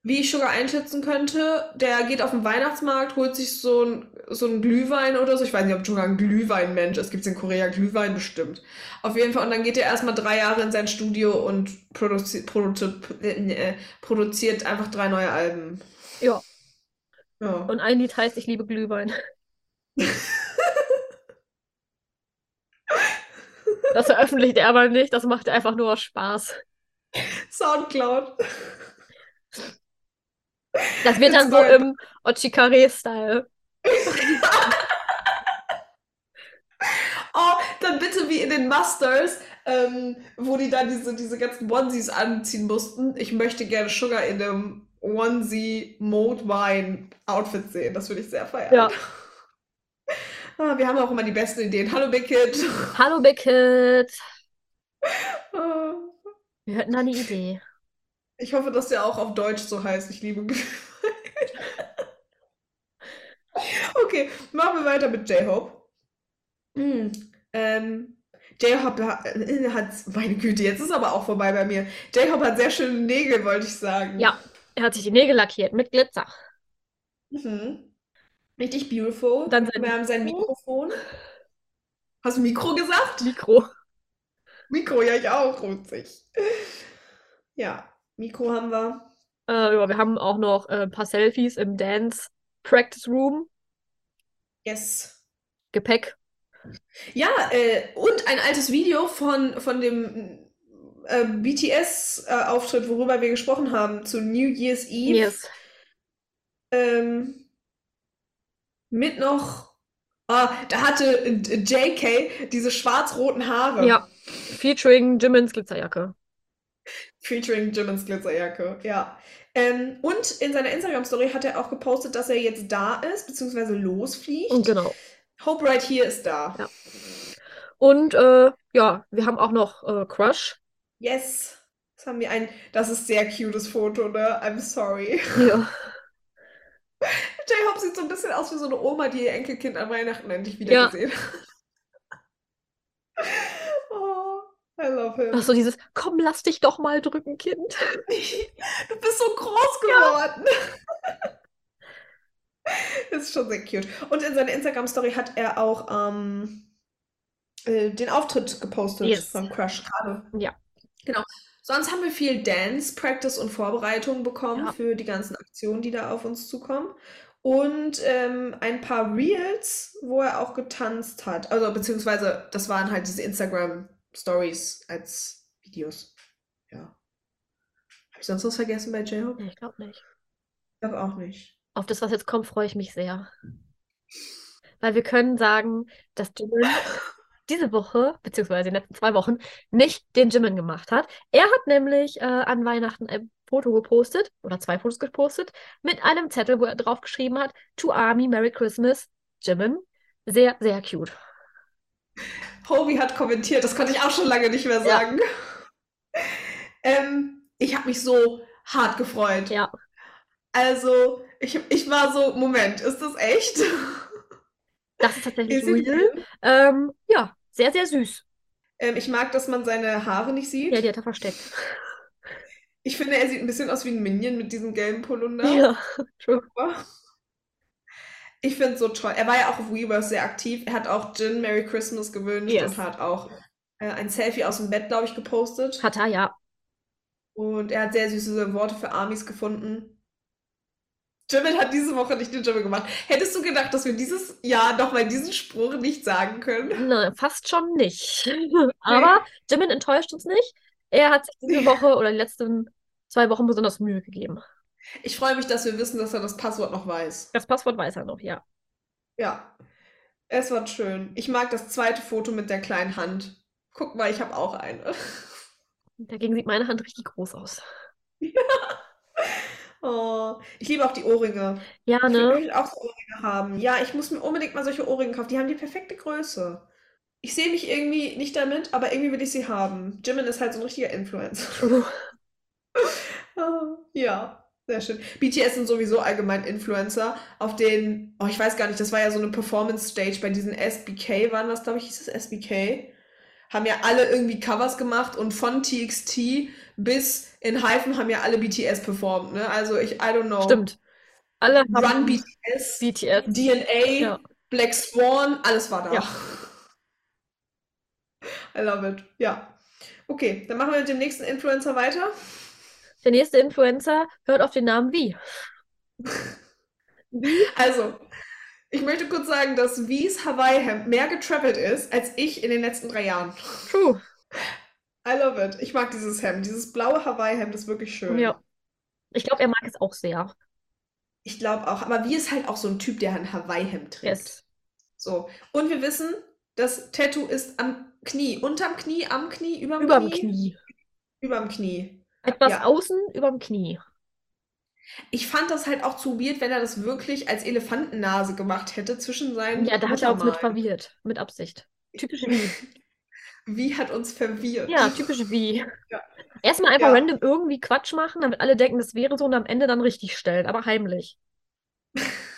wie ich Sugar einschätzen könnte, der geht auf den Weihnachtsmarkt, holt sich so ein, so einen Glühwein oder so. Ich weiß nicht, ob Sugar ein Glühweinmensch ist. Gibt es in Korea Glühwein bestimmt. Auf jeden Fall. Und dann geht er erstmal drei Jahre in sein Studio und produzi produzi äh, produziert einfach drei neue Alben. Ja. Ja. Und ein Lied heißt Ich liebe Glühwein. Das veröffentlicht er aber nicht, das macht einfach nur Spaß. Soundcloud. Das wird dann so im Ochikare-Style. Oh, dann bitte wie in den Masters, ähm, wo die dann diese, diese ganzen Onesies anziehen mussten. Ich möchte gerne Sugar in einem Onesie Mode Wine Outfit sehen. Das würde ich sehr feiern. Ja. Ah, wir haben auch immer die besten Ideen. Hallo Big Kid. Hallo Beckett. Ah, Wir hätten da eine Idee. Ich hoffe, dass der auch auf Deutsch so heißt. Ich liebe. Okay, machen wir weiter mit J-Hope. Hm, ähm, J-Hope hat, äh, hat, meine Güte, jetzt ist aber auch vorbei bei mir. J-Hope hat sehr schöne Nägel, wollte ich sagen. Ja, er hat sich die Nägel lackiert mit Glitzer. Mhm. Richtig beautiful. Dann wir haben sein Mikro. Mikrofon. Hast du Mikro gesagt? Mikro. Mikro, ja, ich auch, rutzig. Ja, Mikro haben wir. Äh, ja, wir haben auch noch äh, ein paar Selfies im Dance Practice Room. Yes. Gepäck. Ja, äh, und ein altes Video von, von dem äh, BTS-Auftritt, worüber wir gesprochen haben, zu New Year's Eve. Yes. Ähm, mit noch. Ah, da hatte äh, JK diese schwarz-roten Haare. Ja. Featuring Jimin's Glitzerjacke. Featuring Jimin's Glitzerjacke, ja. Ähm, und in seiner Instagram-Story hat er auch gepostet, dass er jetzt da ist, beziehungsweise losfliegt. Und genau. Hope Right Here ist da. Ja. Und äh, ja, wir haben auch noch äh, Crush. Yes. Das haben wir ein, das ist sehr cutes Foto, ne? I'm sorry. Ja. J-Hope sieht so ein bisschen aus wie so eine Oma, die ihr Enkelkind an Weihnachten endlich Ja. wieder gesehen hat. I love him. Ach so, dieses Komm, lass dich doch mal drücken, Kind. Du bist so groß geworden. Das ist schon sehr cute. Und in seiner Instagram-Story hat er auch ähm, äh, den Auftritt gepostet Yes. von Crush gerade. Ja. Genau. Sonst haben wir viel Dance, Practice und Vorbereitung bekommen Ja. für die ganzen Aktionen, die da auf uns zukommen. Und ähm, ein paar Reels, wo er auch getanzt hat. Also, beziehungsweise, das waren halt diese Instagram-Stories als Videos. Ja. Habe ich sonst was vergessen bei J-Hope? Nee, ich glaube nicht. Ich glaube auch nicht. Auf das, was jetzt kommt, freue ich mich sehr. Weil wir können sagen, dass Jimin diese Woche, beziehungsweise in den letzten zwei Wochen, nicht den Jimin gemacht hat. Er hat nämlich äh, an Weihnachten ein Foto gepostet, oder zwei Fotos gepostet, mit einem Zettel, wo er drauf geschrieben hat, To Army, Merry Christmas, Jimin. Sehr, sehr cute. Hobie hat kommentiert, das konnte ich auch schon lange nicht mehr Ja. sagen. Ähm, ich habe mich so hart gefreut. Ja. Also, ich, ich war so, Moment, ist das echt? Das ist tatsächlich real. Ähm, ja, sehr, sehr süß. Ähm, ich mag, dass man seine Haare nicht sieht. Ja, die hat er versteckt. Ich finde, er sieht ein bisschen aus wie ein Minion mit diesem gelben Polunder. Ja, true. Ich finde es so toll. Er war ja auch auf Weverse sehr aktiv. Er hat auch Jin Merry Christmas gewünscht Yes. und hat auch äh, ein Selfie aus dem Bett, glaube ich, gepostet. Hat er, ja. Und er hat sehr süße Worte für Amis gefunden. Jimin hat diese Woche nicht den Jimin gemacht. Hättest du gedacht, dass wir dieses Jahr nochmal diesen Spruch nicht sagen können? Nein, fast schon nicht. Aber Jimin enttäuscht uns nicht. Er hat sich diese Woche oder die letzten zwei Wochen besonders Mühe gegeben. Ich freue mich, dass wir wissen, dass er das Passwort noch weiß. Das Passwort weiß er noch, ja. Ja, es war schön. Ich mag das zweite Foto mit der kleinen Hand. Guck mal, ich habe auch eine. Dagegen sieht meine Hand richtig groß aus. Oh, ich liebe auch die Ohrringe. Ja, Ich ne? will auch so Ohrringe haben. Ja, ich muss mir unbedingt mal solche Ohrringe kaufen. Die haben die perfekte Größe. Ich sehe mich irgendwie nicht damit, aber irgendwie will ich sie haben. Jimin ist halt so ein richtiger Influencer. True. Ah, Ja, sehr schön. BTS sind sowieso allgemein Influencer, auf denen, oh, ich weiß gar nicht, das war ja so eine Performance-Stage bei diesen SBK, waren das, glaube ich, hieß es SBK? Haben ja alle irgendwie Covers gemacht und von TXT bis in Hyphen haben ja alle BTS performt, ne? Also ich, I don't know. Stimmt. Alle Run haben BTS, BTS. DNA, Ja. Black Swan, alles war da. Ja. I love it. Ja. Okay, dann machen wir mit dem nächsten Influencer weiter. Der nächste Influencer hört auf den Namen wie. Also, ich möchte kurz sagen, dass Wies Hawaii-Hemd mehr getravelt ist als ich in den letzten drei Jahren. True. I love it. Ich mag dieses Hemd. Dieses blaue Hawaii-Hemd ist wirklich schön. Ja. Ich glaube, er mag es auch sehr. Ich glaube auch. Aber Wie ist halt auch so ein Typ, der ein Hawaii-Hemd trägt. Yes. So. Und wir wissen, das Tattoo ist am Knie. Unterm Knie, am Knie, überm Überm Knie? Knie. Überm Knie. Etwas Ja. außen, überm Knie. Ich fand das halt auch zu weird, wenn er das wirklich als Elefantennase gemacht hätte zwischen seinen Ja, da hat er uns mit verwirrt. Mit Absicht. Typisch wie. Wie hat uns verwirrt. Ja, typisch wie. Ja. Erstmal einfach Ja. random irgendwie Quatsch machen, damit alle denken, das wäre so und am Ende dann richtig stellen, aber heimlich.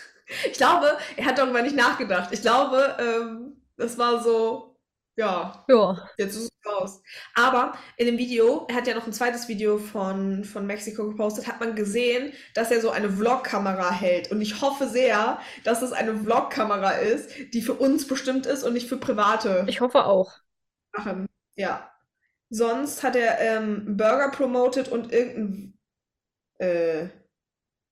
Ich glaube, er hat darüber nicht nachgedacht. Ich glaube, ähm, das war so, ja, Ja. jetzt ist es raus. Aber in dem Video, er hat ja noch ein zweites Video von, von Mexiko gepostet, hat man gesehen, dass er so eine Vlog-Kamera hält. Und ich hoffe sehr, dass es eine Vlog-Kamera ist, die für uns bestimmt ist und nicht für private Ich hoffe auch. Sachen. Ja. Sonst hat er ähm, Burger promoted und irgendein äh,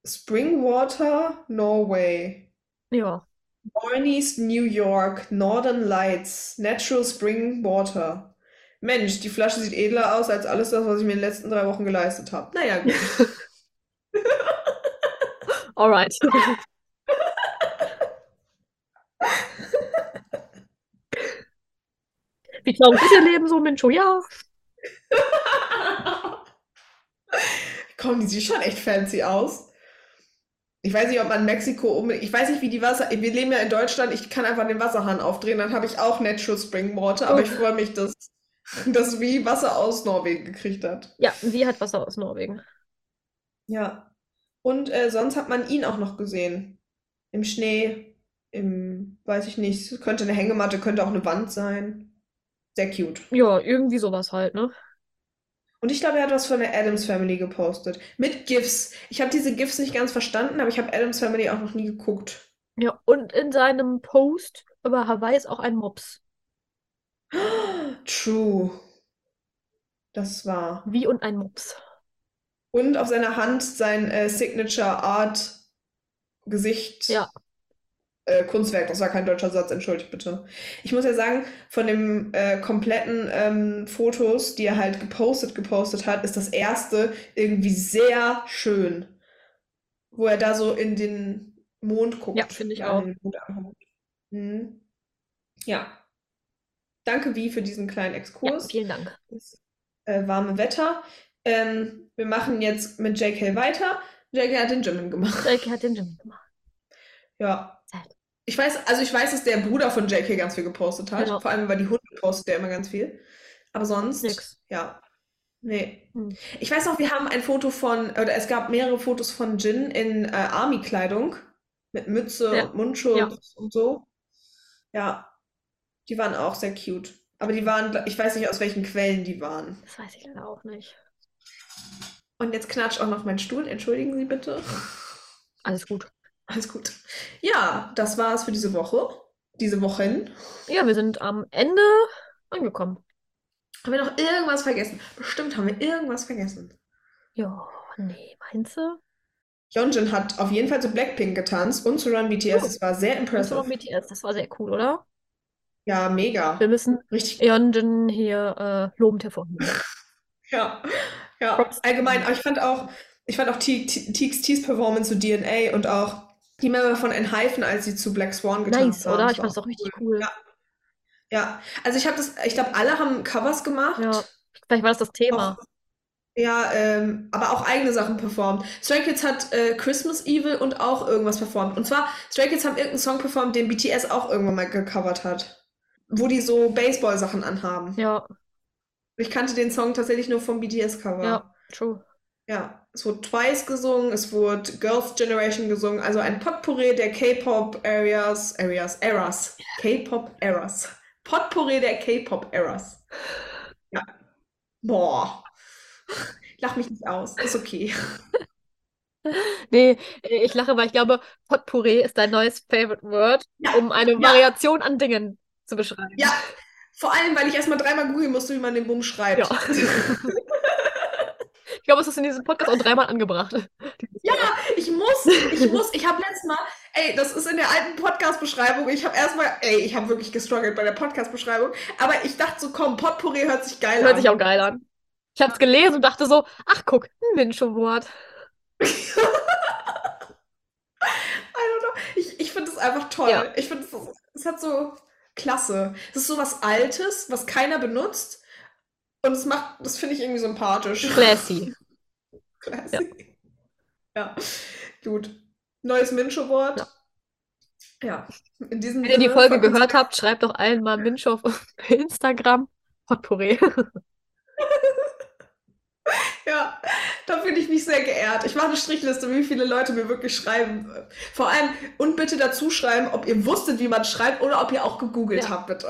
Springwater Norway. Ja. Boynies, New York, Northern Lights, Natural Spring Water. Mensch, die Flasche sieht edler aus als alles das, was ich mir in den letzten drei Wochen geleistet habe. Naja, gut. Alright. Wie traurig ist ihr Leben so, Mensch? Oh ja. Komm, die sieht schon echt fancy aus. Ich weiß nicht, ob man Mexiko unbedingt. Ich weiß nicht, wie die Wasser. Wir leben ja in Deutschland, ich kann einfach den Wasserhahn aufdrehen, dann habe ich auch Natural Spring Water, aber ich Uff. freue mich, dass, dass wie Wasser aus Norwegen gekriegt hat. Ja, sie hat Wasser aus Norwegen. Ja. Und äh, sonst hat man ihn auch noch gesehen. Im Schnee, im, weiß ich nicht, könnte eine Hängematte, könnte auch eine Wand sein. Sehr cute. Ja, irgendwie sowas halt, ne? Und ich glaube, er hat was von der Addams Family gepostet. Mit GIFs. Ich habe diese GIFs nicht ganz verstanden, aber ich habe Addams Family auch noch nie geguckt. Ja, und in seinem Post über Hawaii ist auch ein Mops. True. Das war. Wie und ein Mops. Und auf seiner Hand sein äh, Signature Art Gesicht. Ja. Äh, Kunstwerk, das war kein deutscher Satz, entschuldigt bitte. Ich muss ja sagen, von den äh, kompletten ähm, Fotos, die er halt gepostet, gepostet hat, ist das erste irgendwie sehr schön. Wo er da so in den Mond guckt. Ja, finde ich auch. Mhm. Ja. Danke, Wie, für diesen kleinen Ja, Exkurs. vielen Dank. Das äh, warme Wetter. Ähm, wir machen jetzt mit JK weiter. JK hat den Jimin gemacht. Drake hat den Gym gemacht. Ja. Ich weiß, also ich weiß, dass der Bruder von JK ganz viel gepostet hat. Genau. Vor allem über die Hunde postet der immer ganz viel. Aber sonst, Nix. ja. Nee. Hm. Ich weiß noch, wir haben ein Foto von, oder es gab mehrere Fotos von Jin in äh, Army-Kleidung. Mit Mütze Ja. und Mundschutz Ja. und so. Ja, die waren auch sehr cute. Aber die waren, ich weiß nicht, aus welchen Quellen die waren. Das weiß ich leider auch nicht. Und jetzt knatscht auch noch mein Stuhl. Entschuldigen Sie bitte. Alles gut. Alles gut. Ja, das war es für diese Woche. Diese Wochen. Ja, wir sind am Ende angekommen. Haben wir noch irgendwas vergessen? Bestimmt haben wir irgendwas vergessen. Ja, nee, meinst du? Yeonjun hat auf jeden Fall zu Blackpink getanzt und zu Run BTS. Oh, Es war sehr Das impressive. BTS, das war sehr cool, oder? Ja, mega. Wir müssen Richtig. Hier äh, lobend hervorheben. Ja, ja. Props. Allgemein, aber ich fand auch, ich fand auch TXTs Performance zu DNA und auch die Member von Enhypen, als sie zu Black Swan getanzt Nice, haben. oder? Das Ich fand es auch richtig cool. Ja. Ja, also ich habe das, ich glaube, alle haben Covers gemacht. Ja, vielleicht war das das Thema. Auch, ja, ähm, aber auch eigene Sachen performt. Stray Kids hat äh, Christmas Evil und auch irgendwas performt. Und zwar, Stray Kids haben irgendeinen Song performt, den BTS auch irgendwann mal gecovert hat. Wo die so Baseball-Sachen anhaben. Ja, Ich kannte den Song tatsächlich nur vom BTS-Cover. ja, true. Ja, es wurde Twice gesungen, es wurde Girls' Generation gesungen, also ein Potpourri der K-Pop-Areas, Areas, Eras, K-Pop-Eras. Potpourri der K-Pop-Eras. Ja. Boah. Lach mich nicht aus, ist okay. Nee, ich lache, weil ich glaube, Potpourri ist dein neues Favorite Word, Ja, um eine ja. Variation an Dingen zu beschreiben. Ja, vor allem, weil ich erstmal dreimal googeln musste, wie man den Bumm schreibt. Ja. Ich glaube, es ist in diesem Podcast auch dreimal angebracht. Ja, ich muss, ich muss, ich habe letztes Mal, ey, das ist in der alten Podcast-Beschreibung, ich habe erstmal, ey, ich habe wirklich gestruggelt bei der Podcast-Beschreibung, aber ich dachte so, komm, Potpourri hört sich geil Hört an. sich auch geil an. Ich habe es gelesen und dachte so, ach guck, ein Mincho-Wort. Ich, ich finde es einfach toll. Ja. Ich finde es, es hat so klasse. Es ist so was Altes, was keiner benutzt. Und es macht, das finde ich irgendwie sympathisch. Classy. Classy. Ja. Gut. Neues Mincho-Wort. Ja. In diesem Wenn ihr die Folge gehört habt, schreibt doch allen mal Mincho auf Instagram. Potpourri. Ja, da fühle ich mich sehr geehrt. Ich mache eine Strichliste, wie viele Leute mir wirklich schreiben. Vor allem, und bitte dazu schreiben, ob ihr wusstet, wie man schreibt oder ob ihr auch gegoogelt Ja. habt, bitte.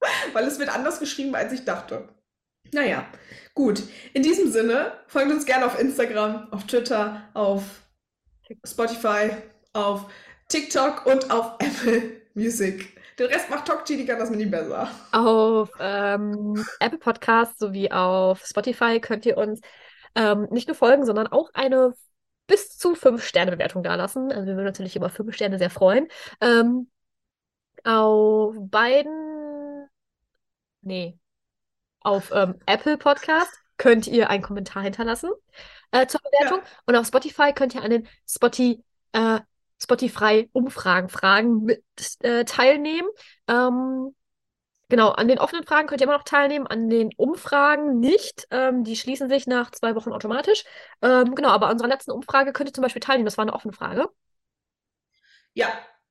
Weil es wird anders geschrieben, als ich dachte. Naja, gut. In diesem Sinne, folgt uns gerne auf Instagram, auf Twitter, auf Spotify, auf TikTok und auf Apple Music. Den Rest macht Tokchi, die kann das mini besser. Auf ähm, Apple Podcasts sowie auf Spotify könnt ihr uns ähm, nicht nur folgen, sondern auch eine bis zu 5-Sterne-Bewertung dalassen. Also wir würden natürlich über 5 Sterne sehr freuen. Ähm, auf beiden, nee, auf ähm, Apple Podcast könnt ihr einen Kommentar hinterlassen äh, zur Bewertung. Und auf Spotify könnt ihr den Spotify, äh, Spotify-Umfragen Fragen mit äh, teilnehmen. Ähm, Genau, an den offenen Fragen könnt ihr immer noch teilnehmen, an den Umfragen nicht. Ähm, die schließen sich nach zwei Wochen automatisch. Ähm, genau, aber an unserer letzten Umfrage könnt ihr zum Beispiel teilnehmen. Das war eine offene Frage. Ja,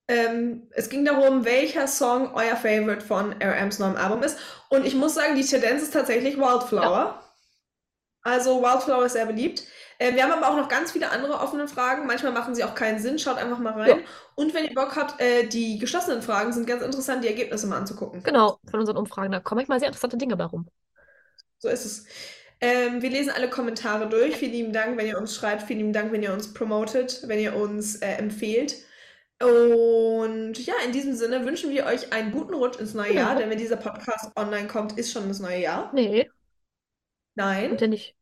ähm, es ging darum, welcher Song euer Favorite von RMs neuem Album ist. Und ich muss sagen, die Tendenz ist tatsächlich Wildflower. Also Wildflower ist sehr beliebt. Äh, wir haben aber auch noch ganz viele andere offene Fragen. Manchmal machen sie auch keinen Sinn. Schaut einfach mal rein. Und wenn ihr Bock habt, äh, die geschlossenen Fragen sind ganz interessant, die Ergebnisse mal anzugucken. Genau, von unseren Umfragen. Da kommen manchmal sehr interessante Dinge bei rum. So ist es. Ähm, wir lesen alle Kommentare durch. Vielen lieben Dank, wenn ihr uns schreibt. Vielen lieben Dank, wenn ihr uns promotet, wenn ihr uns äh, empfehlt. Und ja, in diesem Sinne wünschen wir euch einen guten Rutsch ins neue Jahr, Genau. denn wenn dieser Podcast online kommt, ist schon das neue Jahr. Nee, Nein. kommt ja nicht.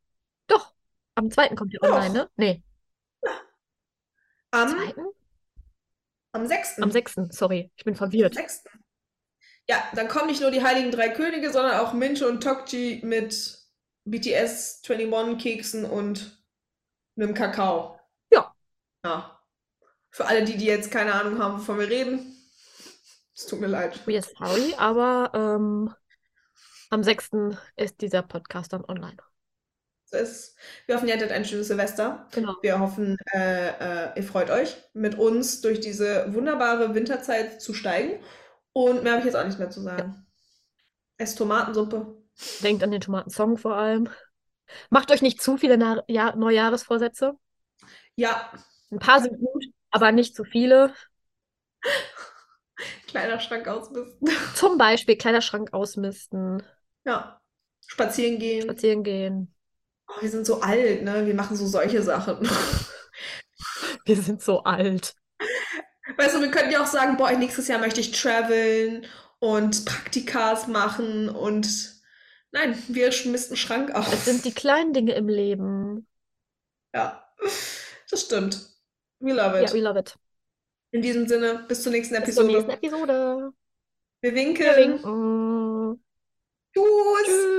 Doch, am 2. kommt ihr Doch. online, ne? Nee, Am, 2.? am 6. Am 6. Sorry, ich bin verwirrt. 6. Ja, dann kommen nicht nur die Heiligen Drei Könige, sondern auch Mincho und Tokchi mit BTS 21 Keksen und einem Kakao. Ja. Ja. Für alle, die, die jetzt keine Ahnung haben, wovon wir reden, es tut mir leid. We are sorry, aber ähm, am 6. ist dieser Podcast dann online. Ist. Wir hoffen, ihr hattet ein schönes Silvester. Genau. Wir hoffen, äh, äh, ihr freut euch, mit uns durch diese wunderbare Winterzeit zu steigen. Und mehr habe ich jetzt auch nicht mehr zu sagen. Esst Tomatensuppe. Denkt an den Tomatensong vor allem. Macht euch nicht zu viele Na ja Neujahresvorsätze. Ja, Ein paar sind gut, aber nicht zu viele. Kleiderschrank ausmisten. Zum Beispiel Kleiderschrank ausmisten, Ja. Spazieren gehen. spazieren gehen. Oh, wir sind so alt, ne? Wir machen so solche Sachen. Wir sind so alt. Weißt du, wir könnten ja auch sagen, boah, nächstes Jahr möchte ich traveln und Praktikas machen und nein, wir schmisten Schrank Es auf. sind die kleinen Dinge im Leben. Ja, das stimmt. We love Ja, it. we love it. In diesem Sinne, bis zur nächsten Bis zur nächsten Episode. Episode. Wir Wir winken. winken. Tschüss. Tschüss.